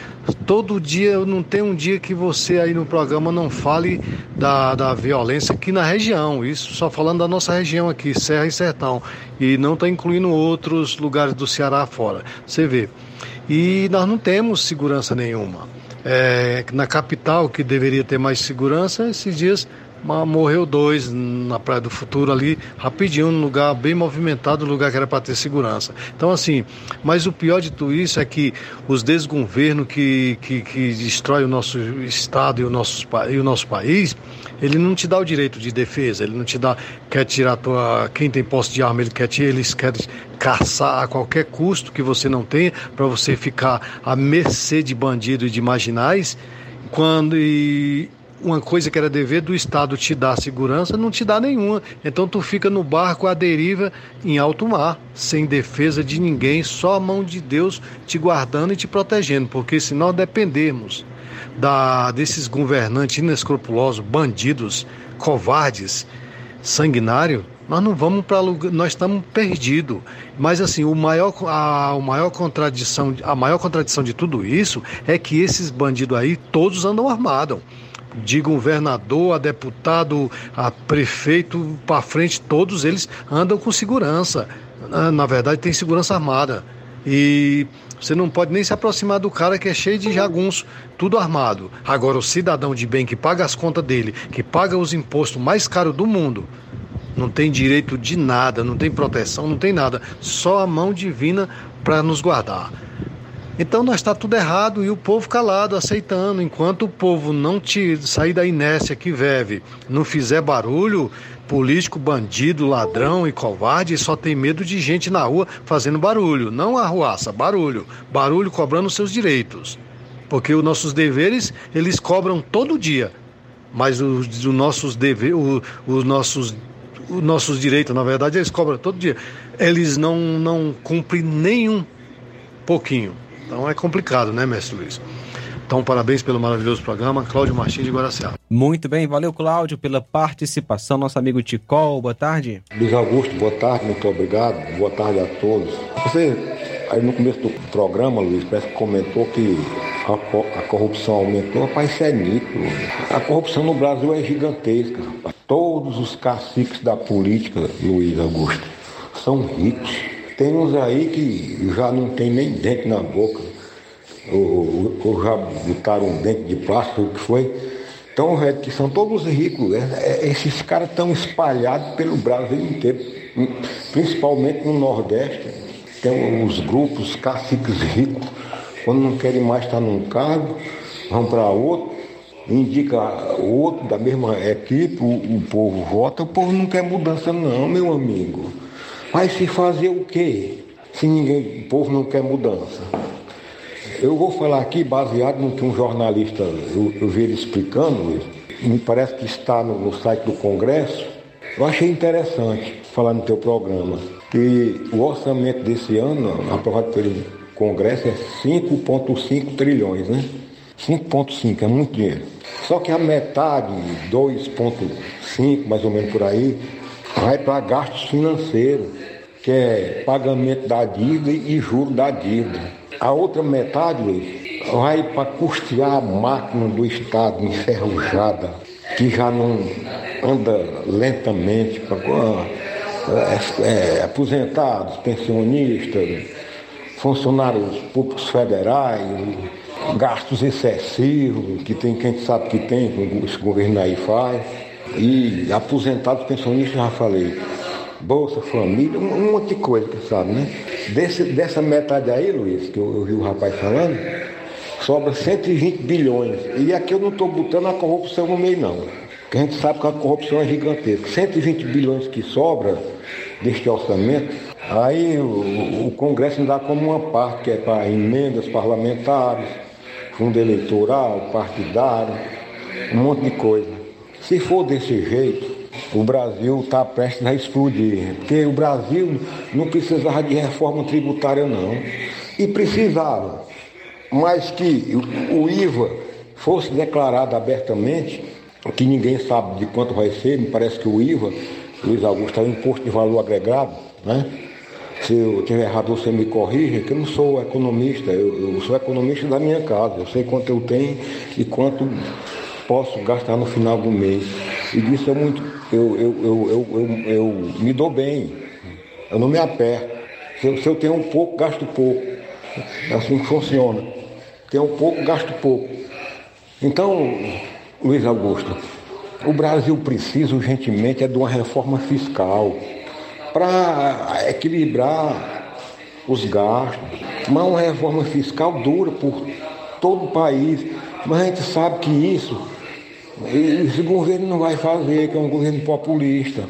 Todo dia, não tem um dia que você aí no programa não fale da, da violência aqui na região. Isso só falando da nossa região aqui, Serra e Sertão. E não está incluindo outros lugares do Ceará fora. Você vê. E nós não temos segurança nenhuma É, na capital, que deveria ter mais segurança, esses dias mas morreu dois na Praia do Futuro ali, rapidinho, num lugar bem movimentado, um lugar que era para ter segurança. Então, assim, mas o pior de tudo isso é que os desgovernos que, que, que destrói o nosso Estado e o nosso, e o nosso país, ele não te dá o direito de defesa, ele não te dá, quer tirar tua, quem tem posse de arma, ele quer te, eles querem caçar a qualquer custo que você não tenha, para você ficar à mercê de bandido e de marginais, quando e, uma coisa que era dever do Estado te dar segurança, não te dá nenhuma. Então tu fica no barco à deriva em alto mar, sem defesa de ninguém, só a mão de Deus te guardando e te protegendo, porque se nós dependermos da, desses governantes inescrupulosos, bandidos, covardes, sanguinários, nós não vamos para nós estamos perdidos. Mas assim, o maior, a maior contradição, a maior contradição de tudo isso é que esses bandidos aí todos andam armados de governador a deputado, a prefeito para frente, todos eles andam com segurança. Na verdade, tem segurança armada. E você não pode nem se aproximar do cara que é cheio de jagunço, tudo armado. Agora, o cidadão de bem que paga as contas dele, que paga os impostos mais caros do mundo, não tem direito de nada, não tem proteção, não tem nada. Só a mão divina para nos guardar. Então nós está tudo errado e o povo calado, aceitando. Enquanto o povo não te sair da inércia que vive, não fizer barulho, político, bandido, ladrão e covarde só tem medo de gente na rua fazendo barulho, não arruaça, barulho, barulho cobrando seus direitos. Porque os nossos deveres, eles cobram todo dia. Mas os, os nossos deveres, os, os nossos os nossos direitos, na verdade, eles cobram todo dia. Eles não não cumprem nenhum pouquinho. Então é complicado, né, mestre Luiz? Então, parabéns pelo maravilhoso programa. Cláudio Martins de Guaraciaba. Muito bem, valeu, Cláudio, pela participação. Nosso amigo Ticol, boa tarde. Luiz Augusto, boa tarde, muito obrigado. Boa tarde a todos. Você, aí no começo do programa, Luiz, parece que comentou que a, a corrupção aumentou. Rapaz, isso é nítido. A corrupção no Brasil é gigantesca. Rapaz. Todos os caciques da política, Luiz Augusto, são ricos tem uns aí que já não tem nem dente na boca, ou, ou já botaram um dente de plástico, o que foi. Então, é, que são todos ricos. É, é, esses caras estão espalhados pelo Brasil inteiro, principalmente no Nordeste. Tem os grupos caciques ricos, quando não querem mais estar num cargo, vão para outro, indica outro da mesma equipe, o, o povo vota, o povo não quer mudança não, meu amigo. Vai se fazer o quê? Se ninguém, o povo não quer mudança. Eu vou falar aqui baseado no que um jornalista, eu, eu vi ele explicando, me parece que está no, no site do Congresso. Eu achei interessante falar no teu programa que o orçamento desse ano, aprovado pelo Congresso, é 5,5 trilhões, né? 5,5 é muito dinheiro. Só que a metade, 2,5 mais ou menos por aí, vai para gastos financeiros, que é pagamento da dívida e juro da dívida. A outra metade, Luiz, vai para custear a máquina do Estado enferrujada, que já não anda lentamente para é, é, aposentados, pensionistas, funcionários públicos federais, gastos excessivos, que tem quem sabe que tem, esse governo aí faz. E aposentados, pensionistas, já falei. Bolsa Família, um, um monte de coisa, que sabe, né? Desse, dessa metade aí, Luiz, que eu, eu vi o rapaz falando, sobra 120 bilhões. E aqui eu não estou botando a corrupção no meio, não. Porque a gente sabe que a corrupção é gigantesca. 120 bilhões que sobra deste orçamento, aí o, o Congresso dá como uma parte, que é para emendas parlamentares, fundo eleitoral, partidário, um monte de coisa. Se for desse jeito, o Brasil está prestes a explodir. Porque o Brasil não precisava de reforma tributária, não. E precisava. Mas que o IVA fosse declarado abertamente, que ninguém sabe de quanto vai ser, me parece que o IVA, Luiz Augusto, é um imposto de valor agregado, né? Se eu tiver errado, você me corrija, que eu não sou economista, eu, eu sou economista da minha casa, eu sei quanto eu tenho e quanto posso gastar no final do mês. E disso é muito. Eu, eu, eu, eu, eu, me dou bem. Eu não me aperto. Se eu, se eu tenho um pouco, gasto pouco. É assim que funciona. Tenho um pouco, gasto pouco. Então, Luiz Augusto, o Brasil precisa urgentemente é de uma reforma fiscal para equilibrar os gastos. Mas uma reforma fiscal dura por todo o país. Mas a gente sabe que isso, esse governo não vai fazer, que é um governo populista.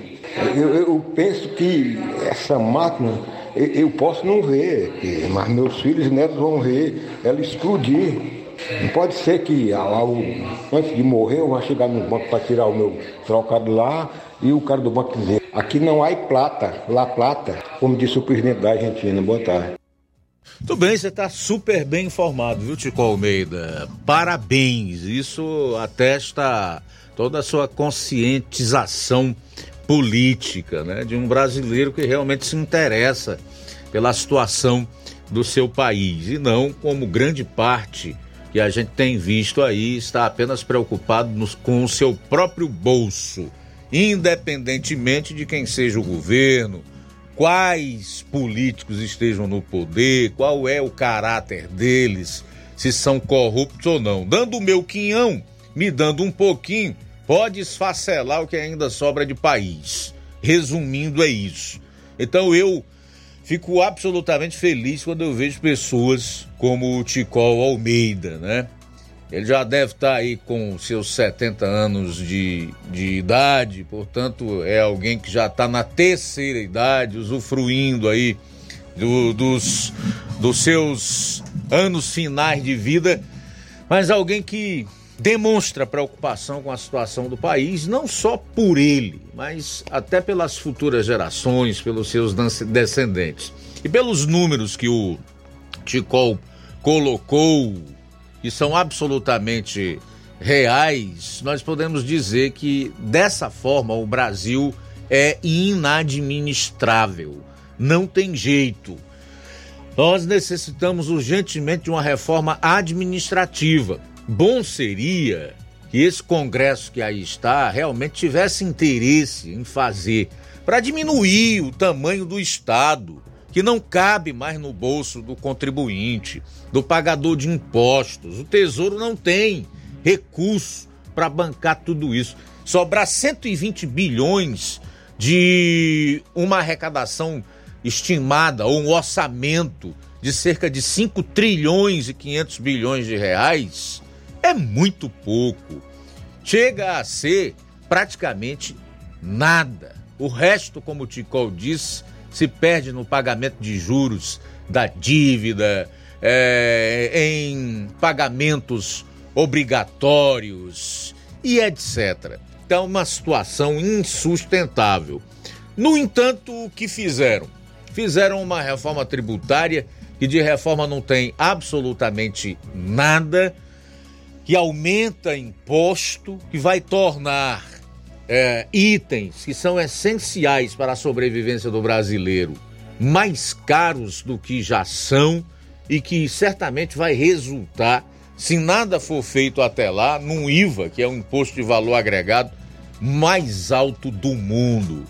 Eu, eu penso que essa máquina, eu, eu posso não ver, mas meus filhos e netos vão ver ela explodir. Não pode ser que ao, antes de morrer eu vá chegar no banco para tirar o meu trocado lá e o cara do banco dizer, aqui não há plata, lá plata, como disse o presidente da Argentina. Boa tarde. Tudo bem, você está super bem informado, viu, Tico Almeida? Parabéns, isso atesta toda a sua conscientização política, né? De um brasileiro que realmente se interessa pela situação do seu país e não como grande parte que a gente tem visto aí está apenas preocupado nos, com o seu próprio bolso, independentemente de quem seja o governo, quais políticos estejam no poder, qual é o caráter deles, se são corruptos ou não. Dando o meu quinhão, me dando um pouquinho, pode esfacelar o que ainda sobra de país. Resumindo, é isso. Então eu fico absolutamente feliz quando eu vejo pessoas como o Ticol Almeida, né? Ele já deve estar aí com seus 70 anos de, de idade, portanto, é alguém que já está na terceira idade, usufruindo aí do, dos, dos seus anos finais de vida, mas alguém que demonstra preocupação com a situação do país, não só por ele, mas até pelas futuras gerações, pelos seus descendentes. E pelos números que o Ticol colocou, são absolutamente reais, nós podemos dizer que dessa forma o Brasil é inadministrável. Não tem jeito. Nós necessitamos urgentemente de uma reforma administrativa Bom seria que esse Congresso que aí está realmente tivesse interesse em fazer para diminuir o tamanho do Estado, que não cabe mais no bolso do contribuinte, do pagador de impostos. O Tesouro não tem recurso para bancar tudo isso. Sobrar 120 bilhões de uma arrecadação estimada ou um orçamento de cerca de 5 trilhões e 500 bilhões de reais é muito pouco. Chega a ser praticamente nada. O resto, como o Ticol disse, se perde no pagamento de juros da dívida, é, em pagamentos obrigatórios e etc. Então, uma situação insustentável. No entanto, o que fizeram? Fizeram uma reforma tributária que de reforma não tem absolutamente nada que aumenta imposto, que vai tornar é, itens que são essenciais para a sobrevivência do brasileiro mais caros do que já são e que certamente vai resultar, se nada for feito até lá, num IVA, que é o imposto de valor agregado mais alto do mundo.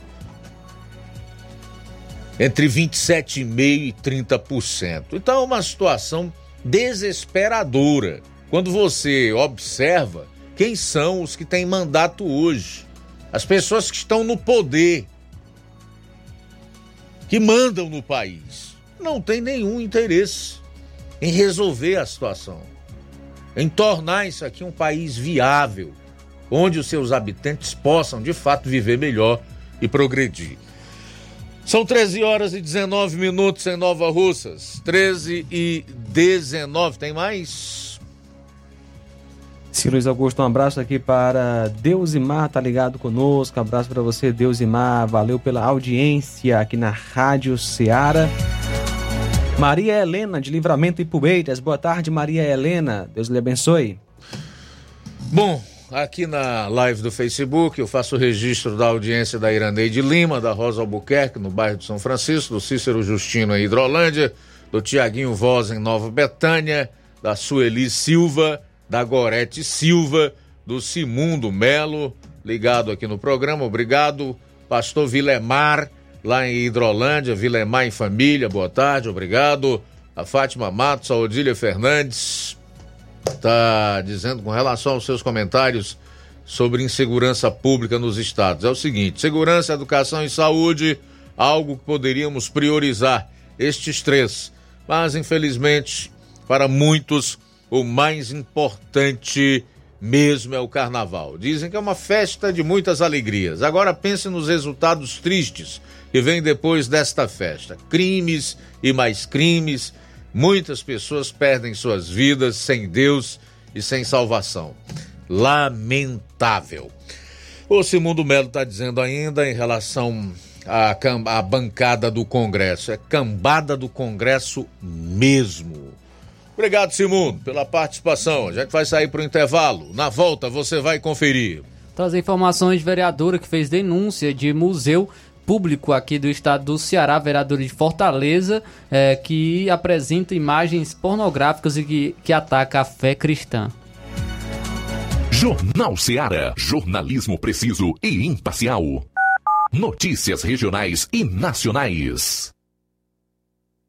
Entre 27,5% e 30%. Então é uma situação desesperadora quando você observa quem são os que têm mandato hoje, as pessoas que estão no poder, que mandam no país, não tem nenhum interesse em resolver a situação, em tornar isso aqui um país viável, onde os seus habitantes possam de fato viver melhor e progredir. São 13 horas e 19 minutos em Nova Russas. 13 e 19. Tem mais? Sim, Luiz Augusto, um abraço aqui para Deusimar, tá ligado conosco. Um abraço para você, Deusimar. Valeu pela audiência aqui na Rádio Ceará. Maria Helena, de Livramento e Pubeiras. Boa tarde, Maria Helena. Deus lhe abençoe. Bom, aqui na live do Facebook eu faço o registro da audiência da Iraneide Lima, da Rosa Albuquerque, no bairro de São Francisco, do Cícero Justino em Hidrolândia, do Tiaguinho Voz em Nova Betânia, da Sueli Silva da Gorete Silva, do Simundo Melo, ligado aqui no programa. Obrigado, pastor Vilemar, lá em Hidrolândia, Vilemar em família, boa tarde, obrigado. A Fátima Matos, a Odília Fernandes, está dizendo com relação aos seus comentários sobre insegurança pública nos estados. É o seguinte: segurança, educação e saúde, algo que poderíamos priorizar estes três. Mas, infelizmente, para muitos, o mais importante mesmo é o carnaval. Dizem que é uma festa de muitas alegrias. Agora pense nos resultados tristes que vêm depois desta festa: crimes e mais crimes. Muitas pessoas perdem suas vidas sem Deus e sem salvação. Lamentável. O Simundo Melo está dizendo ainda em relação à, à bancada do Congresso. É cambada do Congresso mesmo. Obrigado, Simundo, pela participação. A gente vai sair para o intervalo. Na volta você vai conferir. Trazer informações de vereadora que fez denúncia de museu público aqui do estado do Ceará, vereador de Fortaleza, é, que apresenta imagens pornográficas e que, que ataca a fé cristã. Jornal Ceará, jornalismo preciso e imparcial. Notícias regionais e nacionais.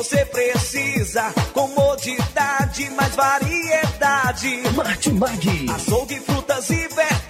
você precisa. Comodidade, mais variedade. Martimag. Açougue, frutas e verduras.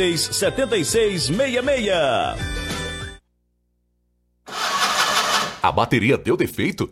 7666. A bateria deu defeito?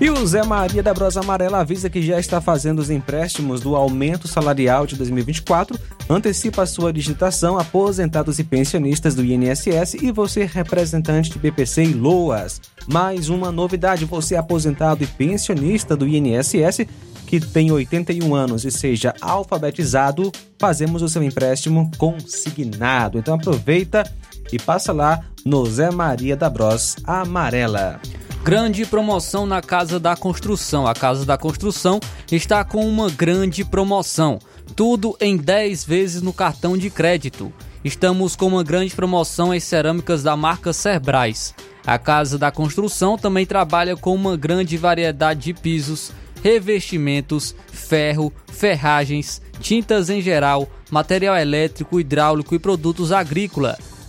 E o Zé Maria da Brosa Amarela avisa que já está fazendo os empréstimos do aumento salarial de 2024, antecipa a sua digitação, aposentados e pensionistas do INSS e você representante de BPC e LOAS. Mais uma novidade, você aposentado e pensionista do INSS que tem 81 anos e seja alfabetizado, fazemos o seu empréstimo consignado. Então aproveita e passa lá no Zé Maria da Bros Amarela. Grande promoção na Casa da Construção. A Casa da Construção está com uma grande promoção. Tudo em 10 vezes no cartão de crédito. Estamos com uma grande promoção em cerâmicas da marca Cerbrais. A Casa da Construção também trabalha com uma grande variedade de pisos, revestimentos, ferro, ferragens, tintas em geral, material elétrico, hidráulico e produtos agrícola.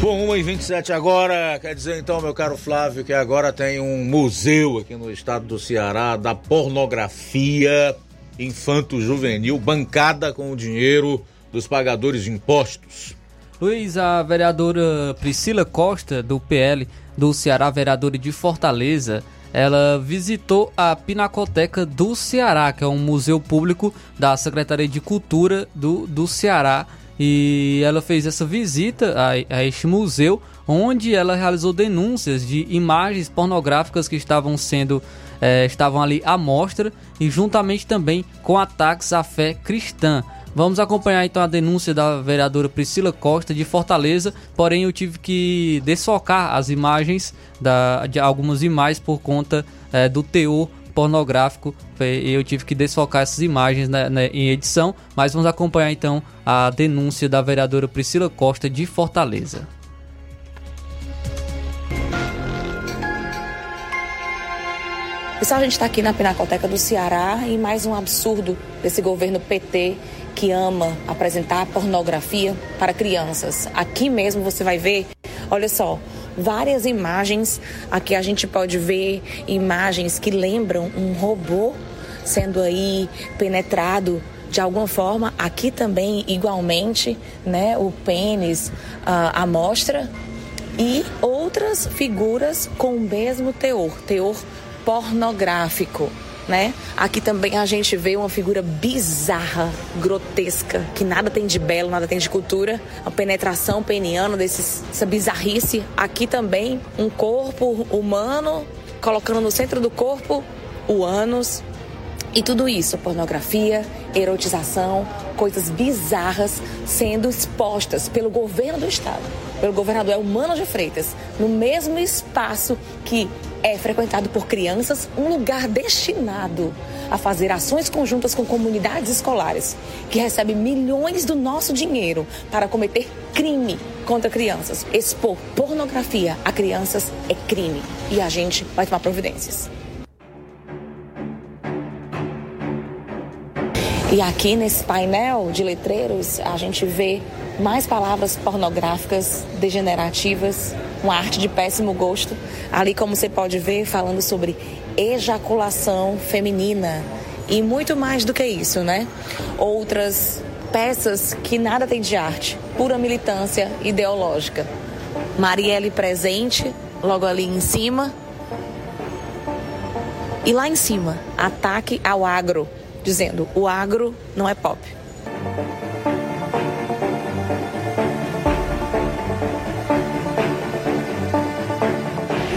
Bom, 1 e 27 agora, quer dizer então, meu caro Flávio, que agora tem um museu aqui no estado do Ceará da pornografia infanto-juvenil, bancada com o dinheiro dos pagadores de impostos. Luiz, a vereadora Priscila Costa, do PL do Ceará, vereadora de Fortaleza, ela visitou a Pinacoteca do Ceará, que é um museu público da Secretaria de Cultura do, do Ceará. E ela fez essa visita a, a este museu, onde ela realizou denúncias de imagens pornográficas que estavam sendo eh, estavam ali à mostra e juntamente também com ataques à fé cristã. Vamos acompanhar então a denúncia da vereadora Priscila Costa de Fortaleza, porém eu tive que desfocar as imagens da, de algumas imagens por conta eh, do teor pornográfico. Eu tive que desfocar essas imagens né, né, em edição, mas vamos acompanhar então a denúncia da vereadora Priscila Costa de Fortaleza. Pessoal, a gente está aqui na Pinacoteca do Ceará e mais um absurdo desse governo PT que ama apresentar pornografia para crianças. Aqui mesmo você vai ver, olha só, várias imagens. Aqui a gente pode ver imagens que lembram um robô sendo aí penetrado de alguma forma. Aqui também, igualmente, né, o pênis à mostra e outras figuras com o mesmo teor, teor pornográfico. Né? Aqui também a gente vê uma figura bizarra, grotesca, que nada tem de belo, nada tem de cultura, a penetração peniana dessa bizarrice. Aqui também um corpo humano colocando no centro do corpo o ânus. E tudo isso, pornografia, erotização, coisas bizarras sendo expostas pelo governo do estado, pelo governador Elmano de Freitas, no mesmo espaço que é frequentado por crianças, um lugar destinado a fazer ações conjuntas com comunidades escolares, que recebe milhões do nosso dinheiro para cometer crime contra crianças. Expor pornografia a crianças é crime e a gente vai tomar providências. E aqui nesse painel de letreiros a gente vê mais palavras pornográficas, degenerativas, uma arte de péssimo gosto. Ali, como você pode ver, falando sobre ejaculação feminina e muito mais do que isso, né? Outras peças que nada tem de arte, pura militância ideológica. Marielle presente, logo ali em cima. E lá em cima, ataque ao agro, dizendo: o agro não é pop.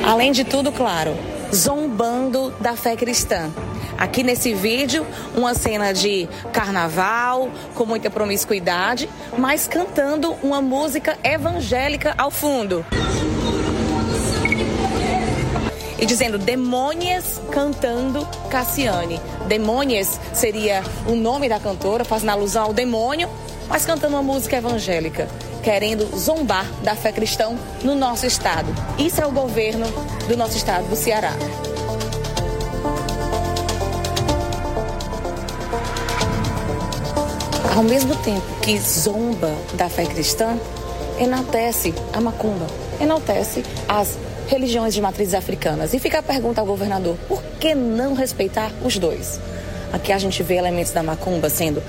Além de tudo, claro, zombando da fé cristã. Aqui nesse vídeo, uma cena de carnaval, com muita promiscuidade, mas cantando uma música evangélica ao fundo. E dizendo demônias cantando Cassiane. Demônias seria o nome da cantora, fazendo alusão ao demônio, mas cantando uma música evangélica querendo zombar da fé cristã no nosso estado. Isso é o governo do nosso estado, do Ceará. Ao mesmo tempo que zomba da fé cristã, enaltece a macumba, enaltece as religiões de matrizes africanas. E fica a pergunta ao governador: por que não respeitar os dois? Aqui a gente vê elementos da macumba sendo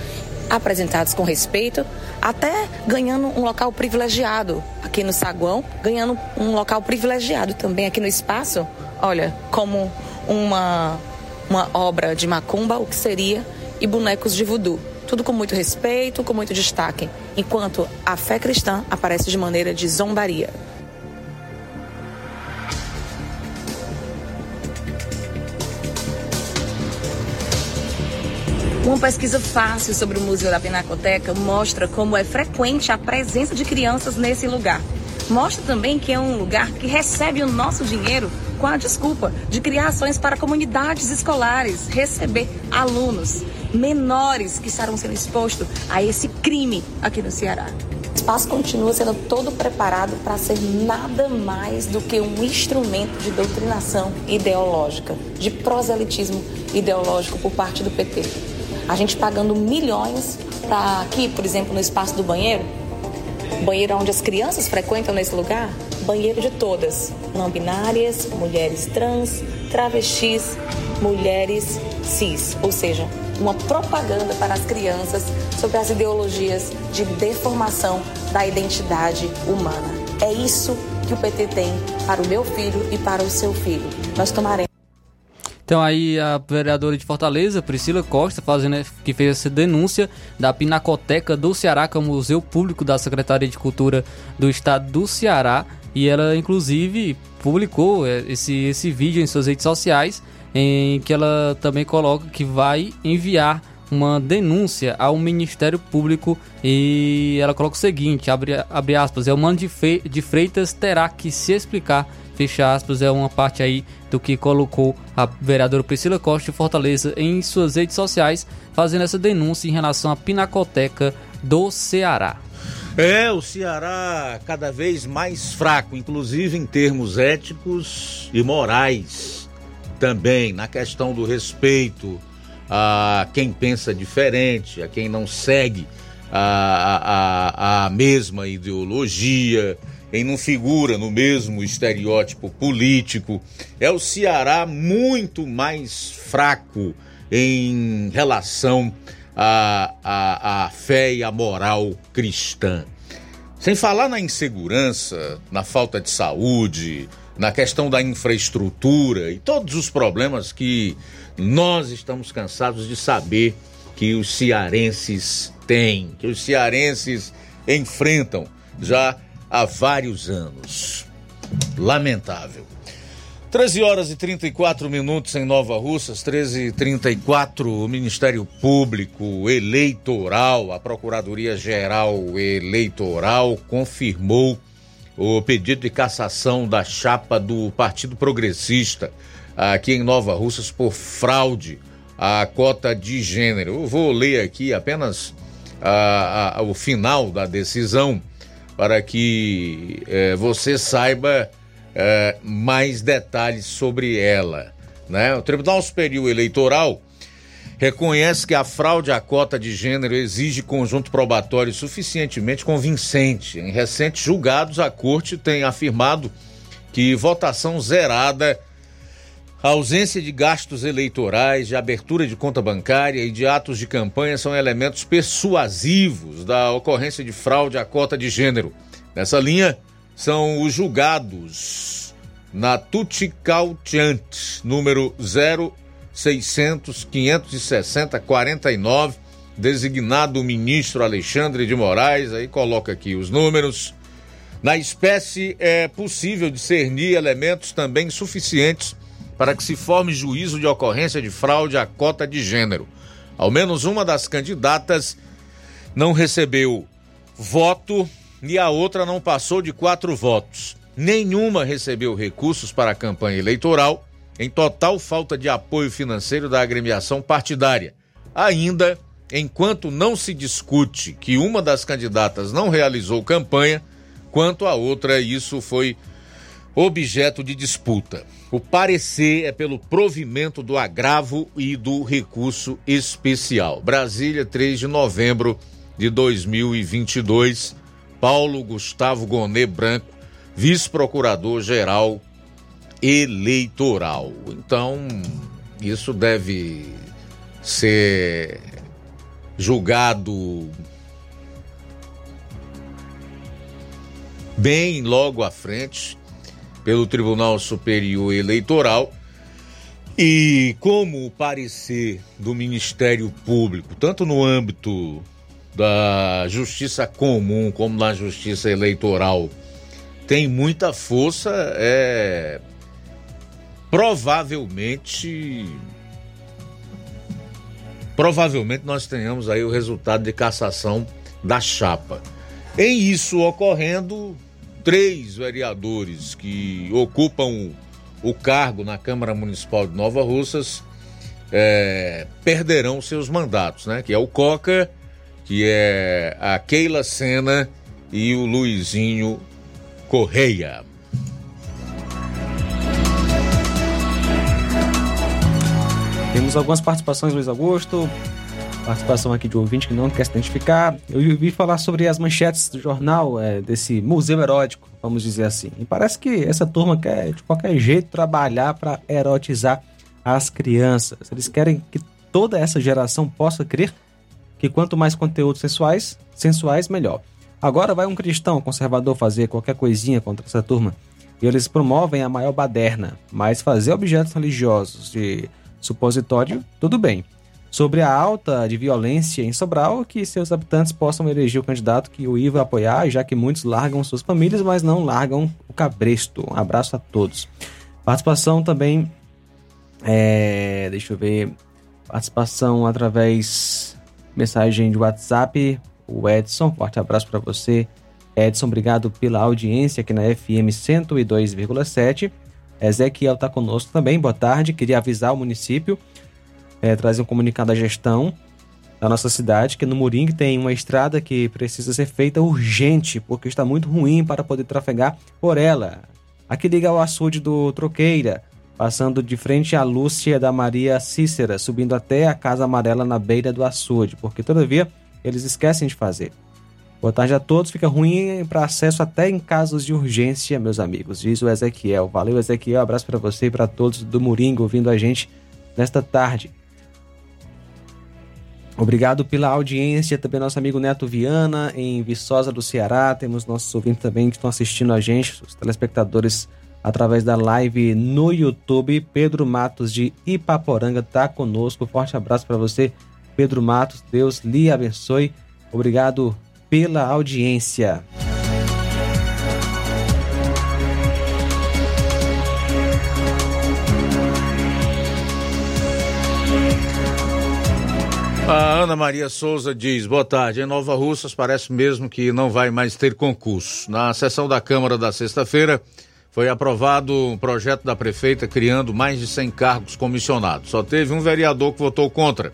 apresentados com respeito, até ganhando um local privilegiado aqui no saguão, ganhando um local privilegiado também aqui no espaço. Olha, como uma, uma obra de macumba, o que seria, e bonecos de voodoo. Tudo com muito respeito, com muito destaque, enquanto a fé cristã aparece de maneira de zombaria. Uma pesquisa fácil sobre o Museu da Pinacoteca mostra como é frequente a presença de crianças nesse lugar. Mostra também que é um lugar que recebe o nosso dinheiro com a desculpa de criar ações para comunidades escolares, receber alunos menores que estarão sendo expostos a esse crime aqui no Ceará. O espaço continua sendo todo preparado para ser nada mais do que um instrumento de doutrinação ideológica, de proselitismo ideológico por parte do PT. A gente pagando milhões para aqui, por exemplo, no espaço do banheiro, banheiro onde as crianças frequentam nesse lugar, banheiro de todas, não binárias, mulheres trans, travestis, mulheres cis, ou seja, uma propaganda para as crianças sobre as ideologias de deformação da identidade humana. É isso que o PT tem para o meu filho e para o seu filho. Nós tomaremos então aí a vereadora de Fortaleza, Priscila Costa, fazendo, que fez essa denúncia da Pinacoteca do Ceará, que é o museu público da Secretaria de Cultura do Estado do Ceará. E ela, inclusive, publicou é, esse, esse vídeo em suas redes sociais, em que ela também coloca que vai enviar uma denúncia ao Ministério Público e ela coloca o seguinte, abre, abre aspas, é o de, de Freitas terá que se explicar fecha aspas, é uma parte aí do que colocou a vereadora Priscila Costa de Fortaleza em suas redes sociais, fazendo essa denúncia em relação à Pinacoteca do Ceará. É, o Ceará cada vez mais fraco, inclusive em termos éticos e morais também, na questão do respeito a quem pensa diferente, a quem não segue a, a, a mesma ideologia, quem não figura no mesmo estereótipo político. É o Ceará muito mais fraco em relação à, à, à fé e à moral cristã. Sem falar na insegurança, na falta de saúde, na questão da infraestrutura e todos os problemas que nós estamos cansados de saber que os cearenses têm, que os cearenses enfrentam já há vários anos. Lamentável. 13 horas e 34 minutos em Nova Russas, 13 e 34 o Ministério Público Eleitoral, a Procuradoria Geral Eleitoral confirmou o pedido de cassação da chapa do Partido Progressista aqui em Nova Russas por fraude à cota de gênero. Eu vou ler aqui apenas a, a, o final da decisão para que eh, você saiba eh, mais detalhes sobre ela. Né? O Tribunal Superior Eleitoral reconhece que a fraude à cota de gênero exige conjunto probatório suficientemente convincente. Em recentes julgados, a Corte tem afirmado que votação zerada, ausência de gastos eleitorais, de abertura de conta bancária e de atos de campanha são elementos persuasivos da ocorrência de fraude à cota de gênero. Nessa linha, são os julgados na Tuticautiant, número 0 600 560 49, designado o ministro Alexandre de Moraes, aí coloca aqui os números. Na espécie é possível discernir elementos também suficientes para que se forme juízo de ocorrência de fraude à cota de gênero. Ao menos uma das candidatas não recebeu voto e a outra não passou de quatro votos. Nenhuma recebeu recursos para a campanha eleitoral em total falta de apoio financeiro da agremiação partidária. Ainda, enquanto não se discute que uma das candidatas não realizou campanha, quanto a outra, isso foi objeto de disputa. O parecer é pelo provimento do agravo e do recurso especial. Brasília, 3 de novembro de 2022. Paulo Gustavo Gonê Branco, vice-procurador-geral eleitoral. Então, isso deve ser julgado bem logo à frente pelo Tribunal Superior Eleitoral. E como o parecer do Ministério Público, tanto no âmbito da justiça comum como na justiça eleitoral, tem muita força, é provavelmente provavelmente nós tenhamos aí o resultado de cassação da chapa. Em isso ocorrendo, três vereadores que ocupam o cargo na Câmara Municipal de Nova Russas é, perderão seus mandatos, né? Que é o Coca, que é a Keila Sena e o Luizinho Correia. Temos algumas participações, Luiz Augusto. Participação aqui de um ouvinte que não quer se identificar. Eu ouvi falar sobre as manchetes do jornal, é, desse museu erótico, vamos dizer assim. E parece que essa turma quer, de qualquer jeito, trabalhar para erotizar as crianças. Eles querem que toda essa geração possa crer que quanto mais conteúdos sensuais, sensuais melhor. Agora vai um cristão conservador fazer qualquer coisinha contra essa turma e eles promovem a maior baderna, mas fazer objetos religiosos de supositório, tudo bem. Sobre a alta de violência em Sobral, que seus habitantes possam eleger o candidato que o IVA apoiar, já que muitos largam suas famílias, mas não largam o cabresto. Um abraço a todos. Participação também, é, deixa eu ver, participação através mensagem de WhatsApp, o Edson, forte abraço para você. Edson, obrigado pela audiência aqui na FM 102,7. Ezequiel está conosco também, boa tarde. Queria avisar o município, é, trazer um comunicado à gestão da nossa cidade, que no Moringue tem uma estrada que precisa ser feita urgente, porque está muito ruim para poder trafegar por ela. Aqui liga ao açude do Troqueira, passando de frente à Lúcia da Maria Cícera, subindo até a Casa Amarela na beira do açude, porque todavia eles esquecem de fazer. Boa tarde a todos. Fica ruim para acesso até em casos de urgência, meus amigos, diz o Ezequiel. Valeu, Ezequiel. Abraço para você e para todos do Moringo ouvindo a gente nesta tarde. Obrigado pela audiência. Também nosso amigo Neto Viana, em Viçosa do Ceará. Temos nossos ouvintes também que estão assistindo a gente, os telespectadores através da live no YouTube. Pedro Matos de Ipaporanga está conosco. Forte abraço para você, Pedro Matos. Deus lhe abençoe. Obrigado pela audiência. A Ana Maria Souza diz: boa tarde. Em Nova Russas parece mesmo que não vai mais ter concurso. Na sessão da Câmara da sexta-feira foi aprovado um projeto da prefeita criando mais de 100 cargos comissionados. Só teve um vereador que votou contra.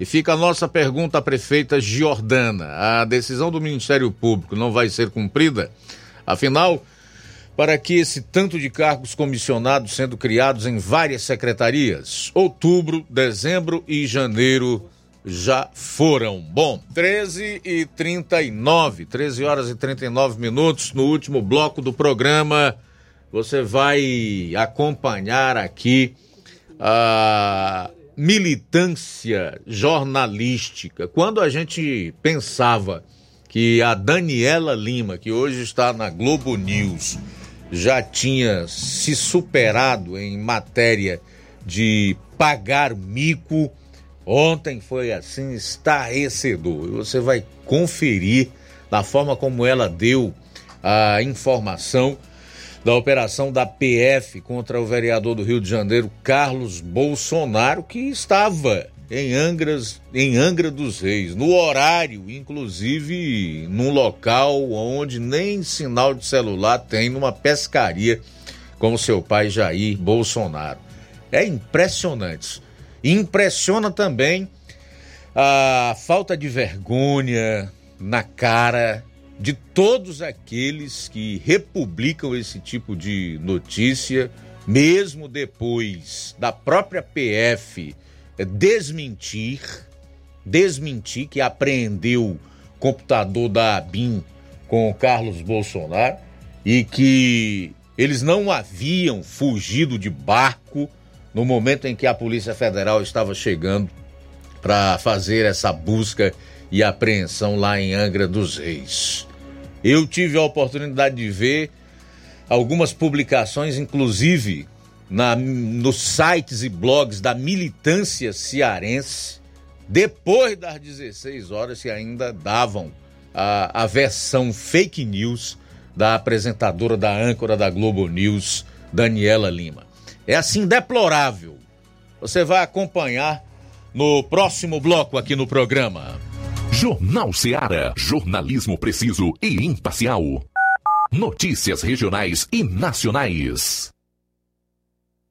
E fica a nossa pergunta à prefeita Giordana: a decisão do Ministério Público não vai ser cumprida? Afinal, para que esse tanto de cargos comissionados sendo criados em várias secretarias? Outubro, dezembro e janeiro já foram. Bom, 13 e 39, 13 horas e 39 minutos no último bloco do programa. Você vai acompanhar aqui a militância jornalística. Quando a gente pensava que a Daniela Lima, que hoje está na Globo News, já tinha se superado em matéria de pagar mico, ontem foi assim estarrecedor. Você vai conferir da forma como ela deu a informação da operação da PF contra o vereador do Rio de Janeiro, Carlos Bolsonaro, que estava em, Angras, em Angra dos Reis, no horário, inclusive num local onde nem sinal de celular tem, numa pescaria, com seu pai Jair Bolsonaro. É impressionante. Impressiona também a falta de vergonha na cara de todos aqueles que republicam esse tipo de notícia, mesmo depois da própria PF desmentir, desmentir que apreendeu computador da ABIN com o Carlos Bolsonaro e que eles não haviam fugido de barco no momento em que a Polícia Federal estava chegando para fazer essa busca e apreensão lá em Angra dos Reis. Eu tive a oportunidade de ver algumas publicações, inclusive na, nos sites e blogs da militância cearense, depois das 16 horas, que ainda davam a, a versão fake news da apresentadora da âncora da Globo News, Daniela Lima. É assim deplorável. Você vai acompanhar no próximo bloco aqui no programa. Jornal Seara. Jornalismo preciso e imparcial. Notícias regionais e nacionais.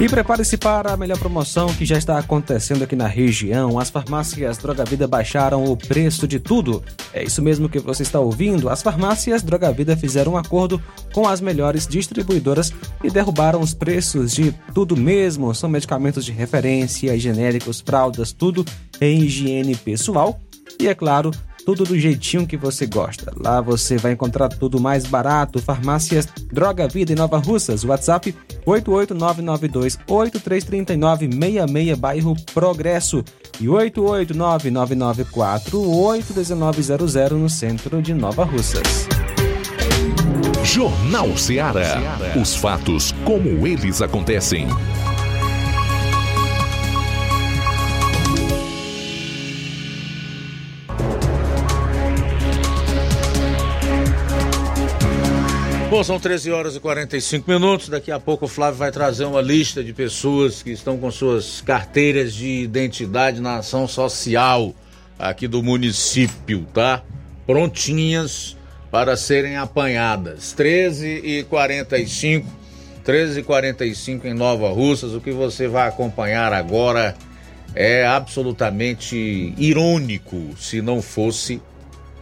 E prepare-se para a melhor promoção que já está acontecendo aqui na região. As farmácias Droga Vida baixaram o preço de tudo. É isso mesmo que você está ouvindo. As farmácias Droga Vida fizeram um acordo com as melhores distribuidoras e derrubaram os preços de tudo mesmo. São medicamentos de referência, genéricos, fraldas, tudo em higiene pessoal. E é claro, tudo do jeitinho que você gosta. Lá você vai encontrar tudo mais barato. Farmácias Droga Vida em Nova Russas. WhatsApp 88992833966, bairro Progresso. E 88999481900 no centro de Nova Russas. Jornal Ceará. Os fatos como eles acontecem. Bom, são 13 horas e 45 minutos. Daqui a pouco o Flávio vai trazer uma lista de pessoas que estão com suas carteiras de identidade na ação social aqui do município, tá? Prontinhas para serem apanhadas. 13 e 45, 13 e 45 em Nova Russas. O que você vai acompanhar agora é absolutamente irônico, se não fosse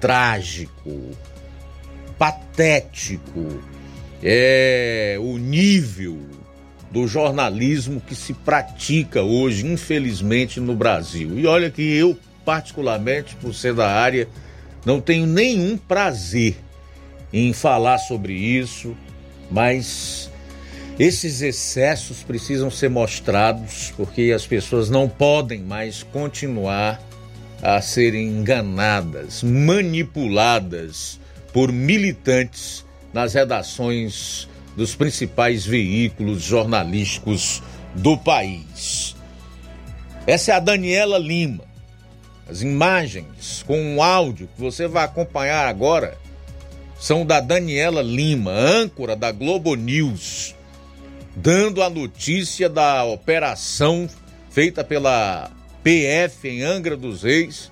trágico patético é o nível do jornalismo que se pratica hoje, infelizmente, no Brasil. E olha que eu, particularmente, por ser da área, não tenho nenhum prazer em falar sobre isso, mas esses excessos precisam ser mostrados porque as pessoas não podem mais continuar a serem enganadas, manipuladas por militantes nas redações dos principais veículos jornalísticos do país. Essa é a Daniela Lima. As imagens com o áudio que você vai acompanhar agora são da Daniela Lima, âncora da Globo News, dando a notícia da operação feita pela PF em Angra dos Reis,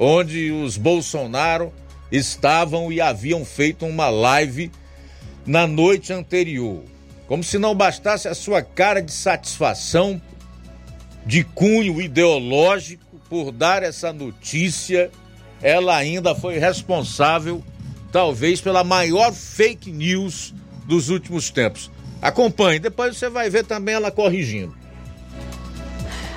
onde os Bolsonaro estavam e haviam feito uma live na noite anterior. Como se não bastasse a sua cara de satisfação, de cunho ideológico, por dar essa notícia, ela ainda foi responsável, talvez, pela maior fake news dos últimos tempos. Acompanhe, depois você vai ver também ela corrigindo.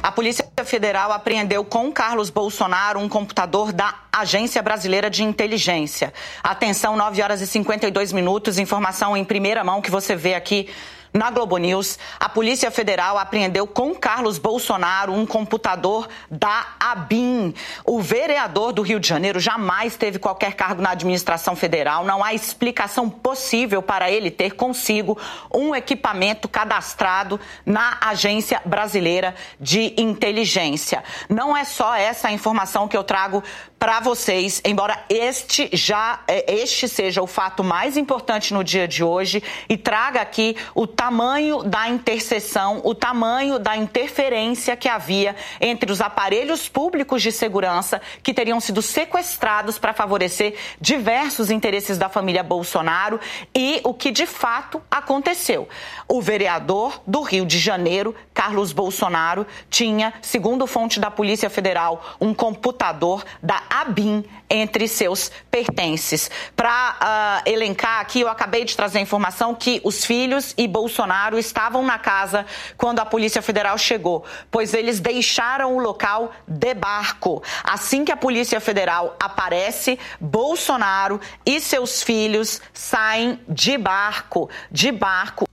A Polícia Federal apreendeu com Carlos Bolsonaro um computador da Agência Brasileira de Inteligência. Atenção, 9 horas e 52 minutos, informação em primeira mão que você vê aqui na Globo News, a Polícia Federal apreendeu com Carlos Bolsonaro um computador da ABIN. O vereador do Rio de Janeiro jamais teve qualquer cargo na administração federal. Não há explicação possível para ele ter consigo um equipamento cadastrado na Agência Brasileira de Inteligência. Não é só essa informação que eu trago para vocês, embora este já é, este seja o fato mais importante no dia de hoje e traga aqui o tamanho da interseção, o tamanho da interferência que havia entre os aparelhos públicos de segurança que teriam sido sequestrados para favorecer diversos interesses da família Bolsonaro e o que de fato aconteceu. O vereador do Rio de Janeiro, Carlos Bolsonaro, tinha, segundo fonte da Polícia Federal, um computador da ABIN entre seus pertences. Para uh, elencar aqui, eu acabei de trazer a informação que os filhos e Bolsonaro estavam na casa quando a Polícia Federal chegou, pois eles deixaram o local de barco. Assim que a Polícia Federal aparece, Bolsonaro e seus filhos saem de barco, de barco.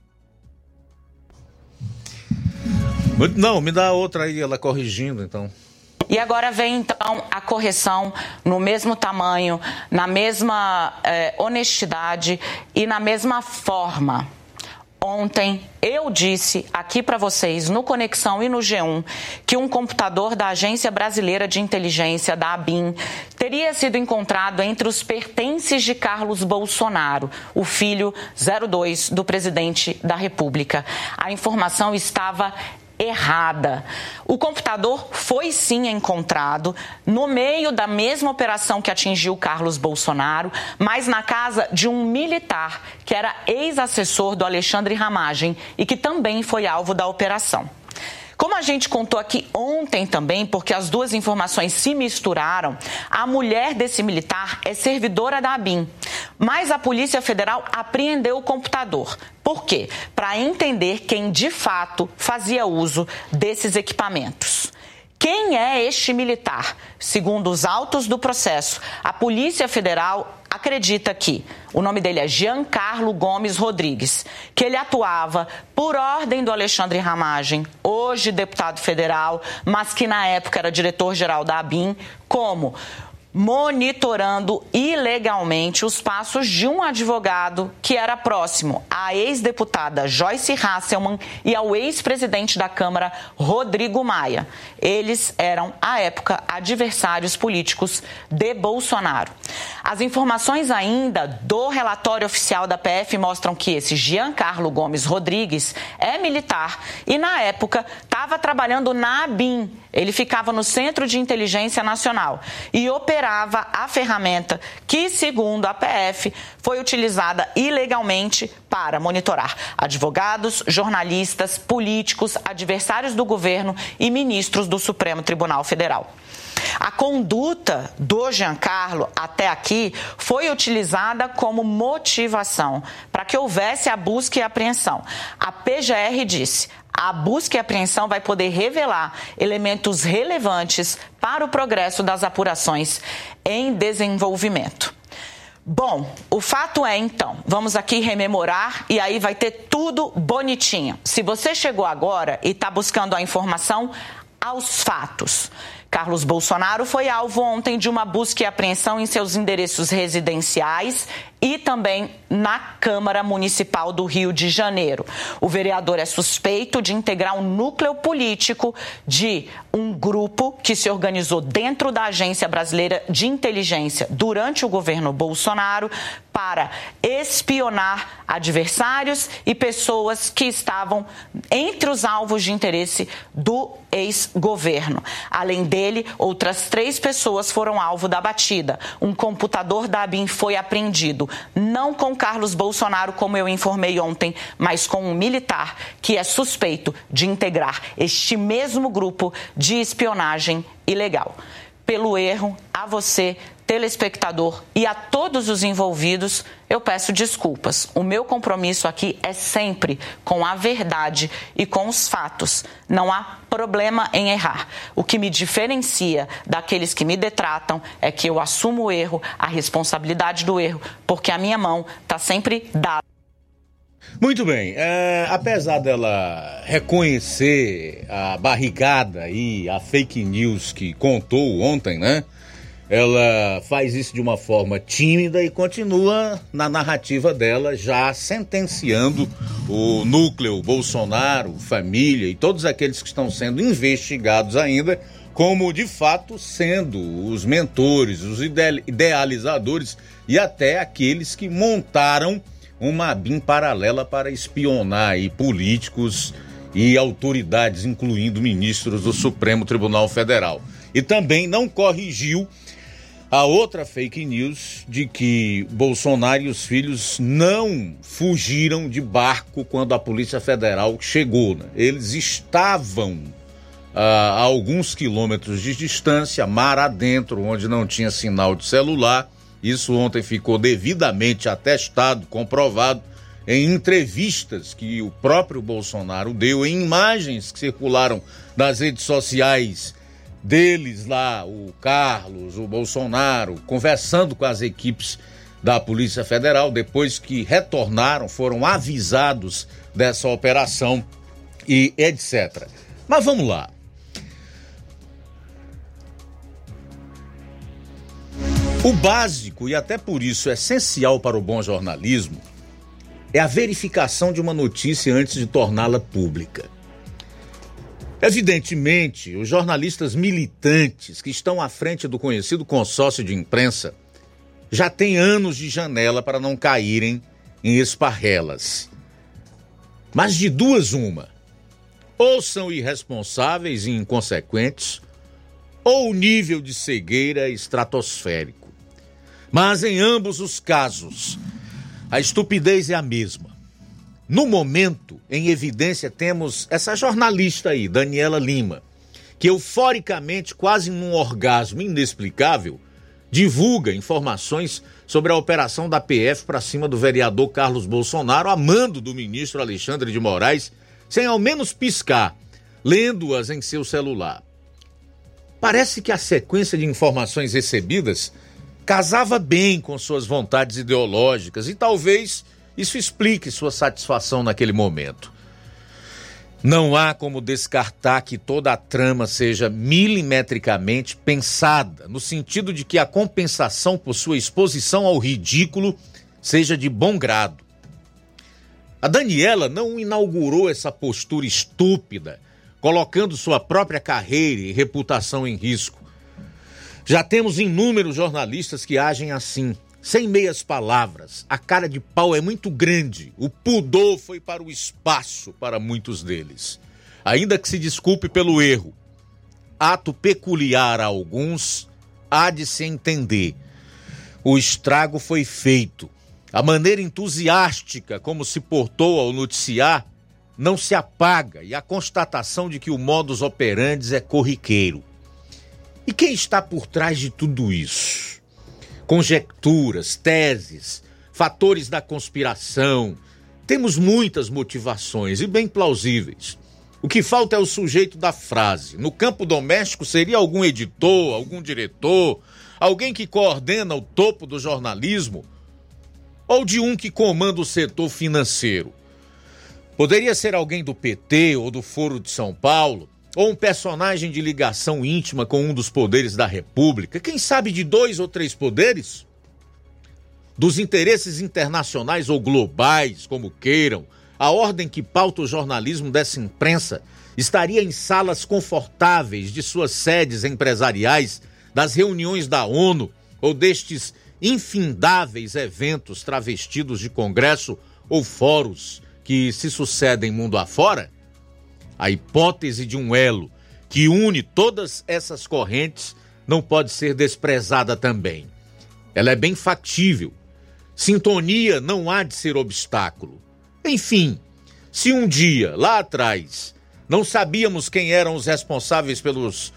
Não, me dá outra aí, ela corrigindo, então. E agora vem então a correção no mesmo tamanho, na mesma eh, honestidade e na mesma forma. Ontem eu disse aqui para vocês no Conexão e no G1 que um computador da Agência Brasileira de Inteligência, da ABIN, teria sido encontrado entre os pertences de Carlos Bolsonaro, o filho 02 do presidente da República. A informação estava errada. O computador foi sim encontrado no meio da mesma operação que atingiu Carlos Bolsonaro, mas na casa de um militar que era ex-assessor do Alexandre Ramagem e que também foi alvo da operação. Como a gente contou aqui ontem também, porque as duas informações se misturaram, a mulher desse militar é servidora da ABIN. Mas a Polícia Federal apreendeu o computador. Por quê? Para entender quem de fato fazia uso desses equipamentos. Quem é este militar? Segundo os autos do processo, a Polícia Federal acredita que o nome dele é Giancarlo Gomes Rodrigues, que ele atuava por ordem do Alexandre Ramagem, hoje deputado federal, mas que na época era diretor-geral da ABIN, como monitorando ilegalmente os passos de um advogado que era próximo à ex-deputada Joyce Hasselman e ao ex-presidente da Câmara, Rodrigo Maia. Eles eram, à época, adversários políticos de Bolsonaro. As informações ainda do relatório oficial da PF mostram que esse Giancarlo Gomes Rodrigues é militar e, na época, estava trabalhando na ABIN. Ele ficava no Centro de Inteligência Nacional e operava a ferramenta que, segundo a PF, foi utilizada ilegalmente para monitorar advogados, jornalistas, políticos, adversários do governo e ministros do Supremo Tribunal Federal. A conduta do Giancarlo até aqui foi utilizada como motivação para que houvesse a busca e apreensão. A PGR disse: a busca e apreensão vai poder revelar elementos relevantes para o progresso das apurações em desenvolvimento. Bom, o fato é então, vamos aqui rememorar e aí vai ter tudo bonitinho. Se você chegou agora e está buscando a informação, aos fatos. Carlos Bolsonaro foi alvo ontem de uma busca e apreensão em seus endereços residenciais e também na Câmara Municipal do Rio de Janeiro. O vereador é suspeito de integrar um núcleo político de um grupo que se organizou dentro da Agência Brasileira de Inteligência durante o governo Bolsonaro para espionar adversários e pessoas que estavam entre os alvos de interesse do ex-governo. Além dele, outras três pessoas foram alvo da batida. Um computador da ABIN foi apreendido não com Carlos Bolsonaro, como eu informei ontem, mas com um militar que é suspeito de integrar este mesmo grupo de espionagem ilegal. Pelo erro, a você, telespectador e a todos os envolvidos, eu peço desculpas. O meu compromisso aqui é sempre com a verdade e com os fatos. Não há problema em errar. O que me diferencia daqueles que me detratam é que eu assumo o erro, a responsabilidade do erro, porque a minha mão está sempre dada. Muito bem, é, apesar dela reconhecer a barrigada e a fake news que contou ontem, né? Ela faz isso de uma forma tímida e continua na narrativa dela, já sentenciando o núcleo Bolsonaro, família e todos aqueles que estão sendo investigados ainda, como de fato sendo os mentores, os idealizadores e até aqueles que montaram uma BIM paralela para espionar aí políticos e autoridades, incluindo ministros do Supremo Tribunal Federal. E também não corrigiu a outra fake news de que Bolsonaro e os filhos não fugiram de barco quando a Polícia Federal chegou. Né? Eles estavam ah, a alguns quilômetros de distância, mar adentro, onde não tinha sinal de celular. Isso ontem ficou devidamente atestado, comprovado em entrevistas que o próprio Bolsonaro deu, em imagens que circularam nas redes sociais deles lá, o Carlos, o Bolsonaro, conversando com as equipes da Polícia Federal, depois que retornaram, foram avisados dessa operação e etc. Mas vamos lá. O básico, e até por isso essencial para o bom jornalismo, é a verificação de uma notícia antes de torná-la pública. Evidentemente, os jornalistas militantes que estão à frente do conhecido consórcio de imprensa já têm anos de janela para não caírem em esparrelas. Mas de duas, uma. Ou são irresponsáveis e inconsequentes, ou o nível de cegueira é estratosférico. Mas em ambos os casos, a estupidez é a mesma. No momento, em evidência, temos essa jornalista aí, Daniela Lima, que euforicamente, quase num orgasmo inexplicável, divulga informações sobre a operação da PF para cima do vereador Carlos Bolsonaro, a mando do ministro Alexandre de Moraes, sem ao menos piscar, lendo-as em seu celular. Parece que a sequência de informações recebidas casava bem com suas vontades ideológicas e talvez isso explique sua satisfação naquele momento. Não há como descartar que toda a trama seja milimetricamente pensada, no sentido de que a compensação por sua exposição ao ridículo seja de bom grado. A Daniela não inaugurou essa postura estúpida, colocando sua própria carreira e reputação em risco. Já temos inúmeros jornalistas que agem assim, sem meias palavras. A cara de pau é muito grande. O pudor foi para o espaço para muitos deles. Ainda que se desculpe pelo erro. Ato peculiar a alguns, há de se entender. O estrago foi feito. A maneira entusiástica como se portou ao noticiar não se apaga e a constatação de que o modus operandi é corriqueiro. E quem está por trás de tudo isso? Conjecturas, teses, fatores da conspiração. Temos muitas motivações e bem plausíveis. O que falta é o sujeito da frase. No campo doméstico seria algum editor, algum diretor, alguém que coordena o topo do jornalismo ou de um que comanda o setor financeiro. Poderia ser alguém do PT ou do Foro de São Paulo, ou um personagem de ligação íntima com um dos poderes da República, quem sabe de dois ou três poderes? Dos interesses internacionais ou globais, como queiram, a ordem que pauta o jornalismo dessa imprensa estaria em salas confortáveis de suas sedes empresariais, das reuniões da ONU ou destes infindáveis eventos travestidos de congresso ou fóruns que se sucedem mundo afora? A hipótese de um elo que une todas essas correntes não pode ser desprezada também. Ela é bem factível. Sintonia não há de ser obstáculo. Enfim, se um dia, lá atrás, não sabíamos quem eram os responsáveis pelos,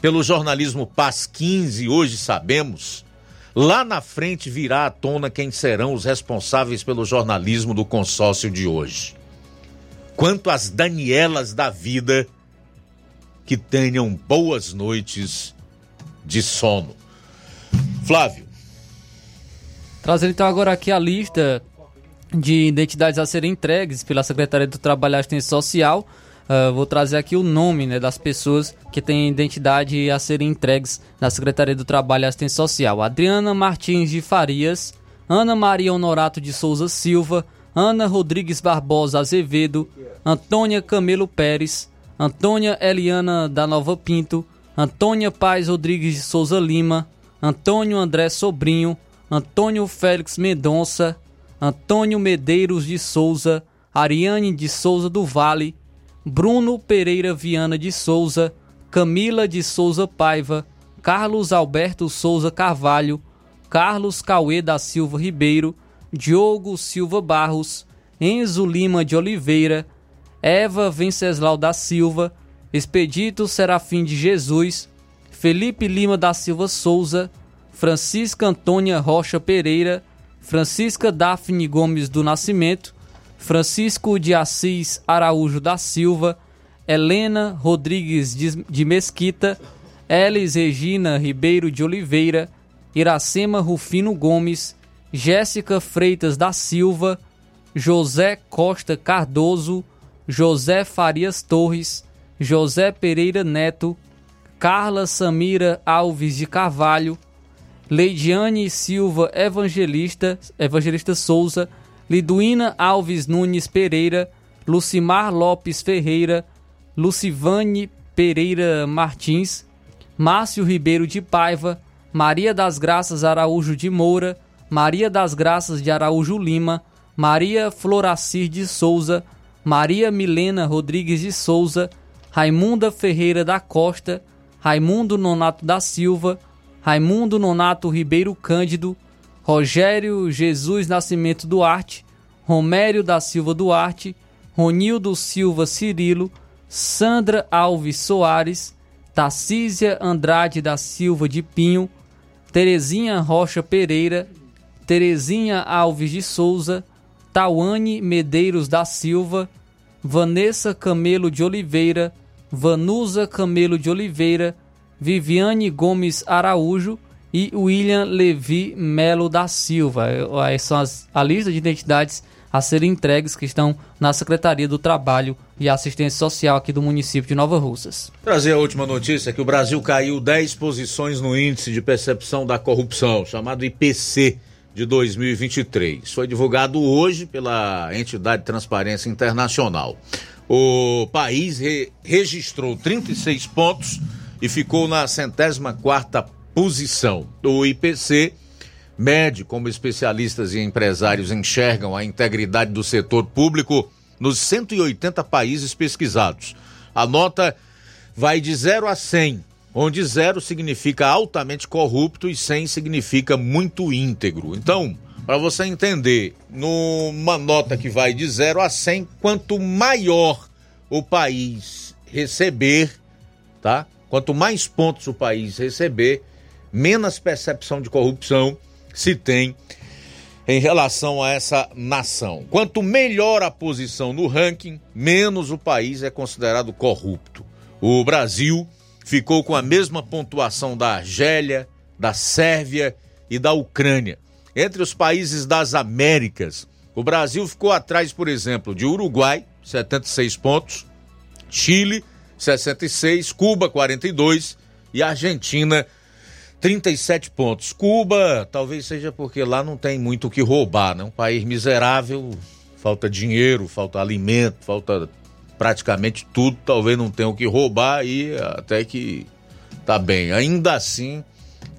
pelo jornalismo Paz 15, hoje sabemos, lá na frente virá à tona quem serão os responsáveis pelo jornalismo do consórcio de hoje quanto às Danielas da vida, que tenham boas noites de sono. Flávio. Trazendo então agora aqui a lista de identidades a serem entregues pela Secretaria do Trabalho e Assistência Social. Uh, vou trazer aqui o nome né, das pessoas que têm identidade a serem entregues na Secretaria do Trabalho e Assistência Social. Adriana Martins de Farias, Ana Maria Honorato de Souza Silva, Ana Rodrigues Barbosa Azevedo, Antônia Camelo Pérez, Antônia Eliana da Nova Pinto, Antônia Paz Rodrigues de Souza Lima, Antônio André Sobrinho, Antônio Félix Mendonça, Antônio Medeiros de Souza, Ariane de Souza do Vale, Bruno Pereira Viana de Souza, Camila de Souza Paiva, Carlos Alberto Souza Carvalho, Carlos Cauê da Silva Ribeiro, Diogo Silva Barros, Enzo Lima de Oliveira, Eva Venceslau da Silva, Expedito Serafim de Jesus, Felipe Lima da Silva Souza, Francisca Antônia Rocha Pereira, Francisca Daphne Gomes do Nascimento, Francisco de Assis Araújo da Silva, Helena Rodrigues de Mesquita, Elis Regina Ribeiro de Oliveira, Iracema Rufino Gomes, Jéssica Freitas da Silva, José Costa Cardoso, José Farias Torres, José Pereira Neto, Carla Samira Alves de Carvalho, Leidiane Silva Evangelista, Evangelista Souza, Liduína Alves Nunes Pereira, Lucimar Lopes Ferreira, Lucivane Pereira Martins, Márcio Ribeiro de Paiva, Maria das Graças Araújo de Moura, Maria das Graças de Araújo Lima, Maria Floracir de Souza, Maria Milena Rodrigues de Souza, Raimunda Ferreira da Costa, Raimundo Nonato da Silva, Raimundo Nonato Ribeiro Cândido, Rogério Jesus Nascimento Duarte, Romério da Silva Duarte, Ronildo Silva Cirilo, Sandra Alves Soares, Tarcísia Andrade da Silva de Pinho, Terezinha Rocha Pereira, Terezinha Alves de Souza, Tauane Medeiros da Silva, Vanessa Camelo de Oliveira, Vanusa Camelo de Oliveira, Viviane Gomes Araújo e William Levi Melo da Silva. Essas são as, a lista de identidades a serem entregues que estão na Secretaria do Trabalho e Assistência Social aqui do município de Nova Russas. Trazer a última notícia que o Brasil caiu 10 posições no índice de percepção da corrupção, chamado IPC de 2023. Foi divulgado hoje pela entidade Transparência Internacional. O país re registrou 36 pontos e ficou na centésima quarta posição. O IPC mede como especialistas e empresários enxergam a integridade do setor público nos 180 países pesquisados. A nota vai de 0 a 100, onde 0 significa altamente corrupto e 100 significa muito íntegro. Então, para você entender, numa nota que vai de 0 a 100, quanto maior o país receber, tá? Quanto mais pontos o país receber, menos percepção de corrupção se tem em relação a essa nação. Quanto melhor a posição no ranking, menos o país é considerado corrupto. O Brasil ficou com a mesma pontuação da Argélia, da Sérvia e da Ucrânia. Entre os países das Américas, o Brasil ficou atrás, por exemplo, de Uruguai, 76 pontos, Chile, 66, Cuba, 42 e Argentina, 37 pontos. Cuba, talvez seja porque lá não tem muito o que roubar, né? Um país miserável, falta dinheiro, falta alimento, falta praticamente tudo, talvez não tenha o que roubar e até que tá bem. Ainda assim,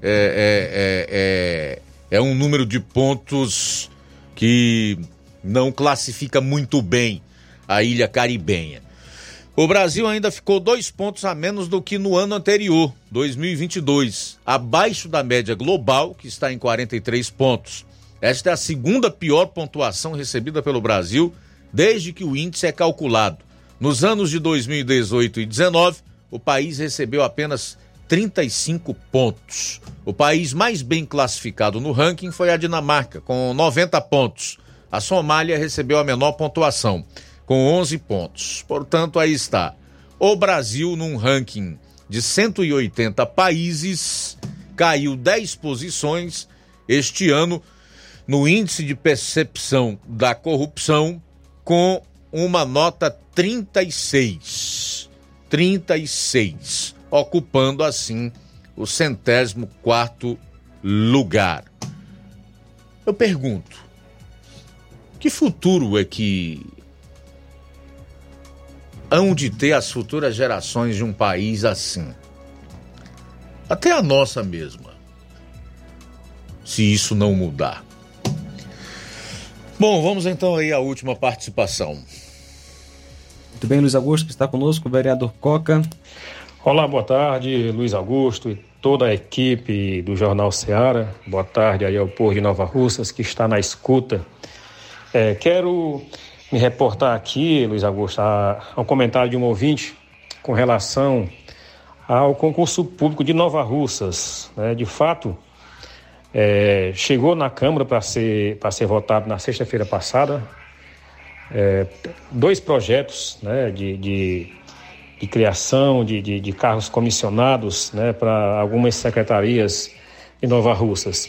é, é, é, é um número de pontos que não classifica muito bem a ilha caribenha. O Brasil ainda ficou dois pontos a menos do que no ano anterior, 2022, abaixo da média global, que está em 43 pontos. Esta é a segunda pior pontuação recebida pelo Brasil desde que o índice é calculado. Nos anos de 2018 e 2019, o país recebeu apenas 35 pontos. O país mais bem classificado no ranking foi a Dinamarca, com 90 pontos. A Somália recebeu a menor pontuação, com 11 pontos. Portanto, aí está. O Brasil, num ranking de 180 países, caiu 10 posições este ano no índice de percepção da corrupção, com uma nota 36. 36 ocupando assim o centésimo quarto lugar. Eu pergunto, que futuro é que hão de ter as futuras gerações de um país assim? Até a nossa mesma, se isso não mudar. Bom, vamos então aí à última participação. Muito bem, Luiz Augusto, que está conosco, o vereador Coca. Olá, boa tarde, Luiz Augusto e toda a equipe do Jornal Seara. Boa tarde aí ao povo de Nova Russas que está na escuta. É, quero me reportar aqui, Luiz Augusto, a, a um comentário de um ouvinte com relação ao concurso público de Nova Russas. Né? De fato, é, chegou na Câmara para ser, ser votado na sexta-feira passada é, dois projetos né, de, de de criação de, de, de carros comissionados né, para algumas secretarias em Nova Russas.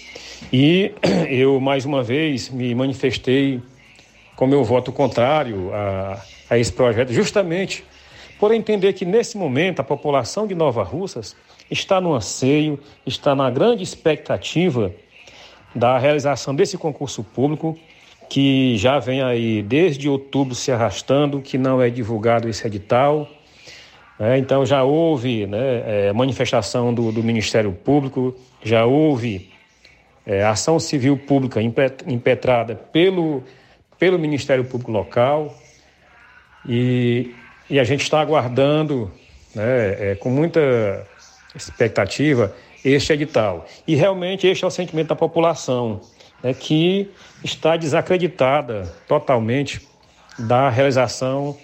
E eu, mais uma vez, me manifestei com meu voto contrário a, a esse projeto, justamente por entender que, nesse momento, a população de Nova Russas está no anseio, está na grande expectativa da realização desse concurso público que já vem aí desde outubro se arrastando, que não é divulgado esse edital. É, então já houve né, é, manifestação do, do, Ministério Público, já houve é, ação civil pública impetrada pelo, pelo Ministério Público local e, e a gente está aguardando né, é, com muita expectativa este edital. E realmente este é o sentimento da população, né, que está desacreditada totalmente da realização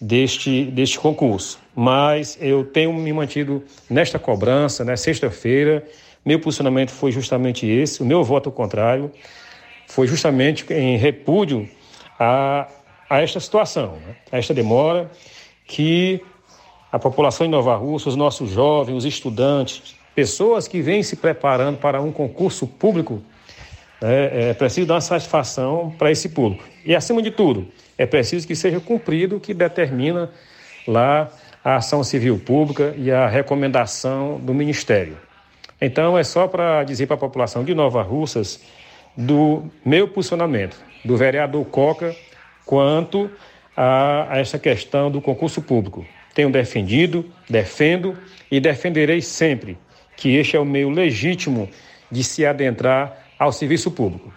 deste, deste concurso. Mas eu tenho me mantido nesta cobrança, né, sexta-feira, meu posicionamento foi justamente esse, o meu voto contrário foi justamente em repúdio a, a esta situação, né, a esta demora que a população de Nova Rússia, os nossos jovens, os estudantes, pessoas que vêm se preparando para um concurso público, é, é preciso dar satisfação para esse público. E, acima de tudo, é preciso que seja cumprido o que determina lá a ação civil pública e a recomendação do Ministério. Então, é só para dizer para a população de Nova Russas do meu posicionamento, do vereador Coca, quanto a, a essa questão do concurso público. Tenho defendido, defendo e defenderei sempre que este é o meio legítimo de se adentrar ao serviço público.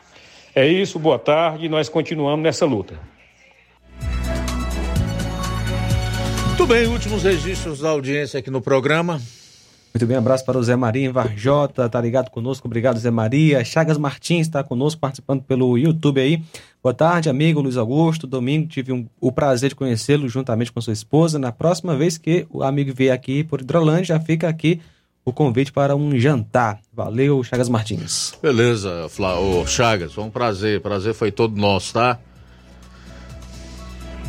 É isso, boa tarde, nós continuamos nessa luta. Muito bem, últimos registros da audiência aqui no programa. Muito bem, abraço para o Zé Maria em Varjota, tá ligado conosco, obrigado Zé Maria. Chagas Martins está conosco, participando pelo YouTube aí. Boa tarde, amigo Luiz Augusto. Domingo tive um, o prazer de conhecê-lo juntamente com sua esposa. Na próxima vez que o amigo vier aqui por Hidrolândia, já fica aqui o convite para um jantar. Valeu, Chagas Martins. Beleza, Fla... Chagas, foi um prazer. Prazer foi todo nosso, tá?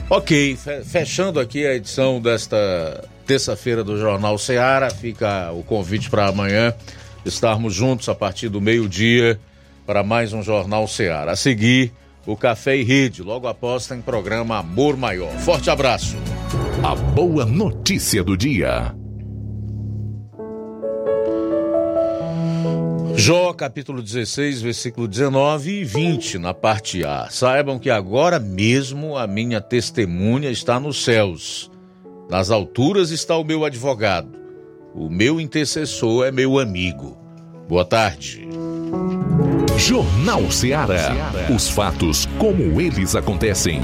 Ok, fechando aqui a edição desta terça-feira do Jornal Seara, fica o convite para amanhã estarmos juntos a partir do meio-dia para mais um Jornal Seara. A seguir, o Café e Rede, logo após tem programa Amor Maior. Forte abraço. A boa notícia do dia. Jó, capítulo 16, versículo 19 e 20, na parte A. Saibam que agora mesmo a minha testemunha está nos céus. Nas alturas está o meu advogado. O meu intercessor é meu amigo. Boa tarde. Jornal Ceará. Os fatos como eles acontecem.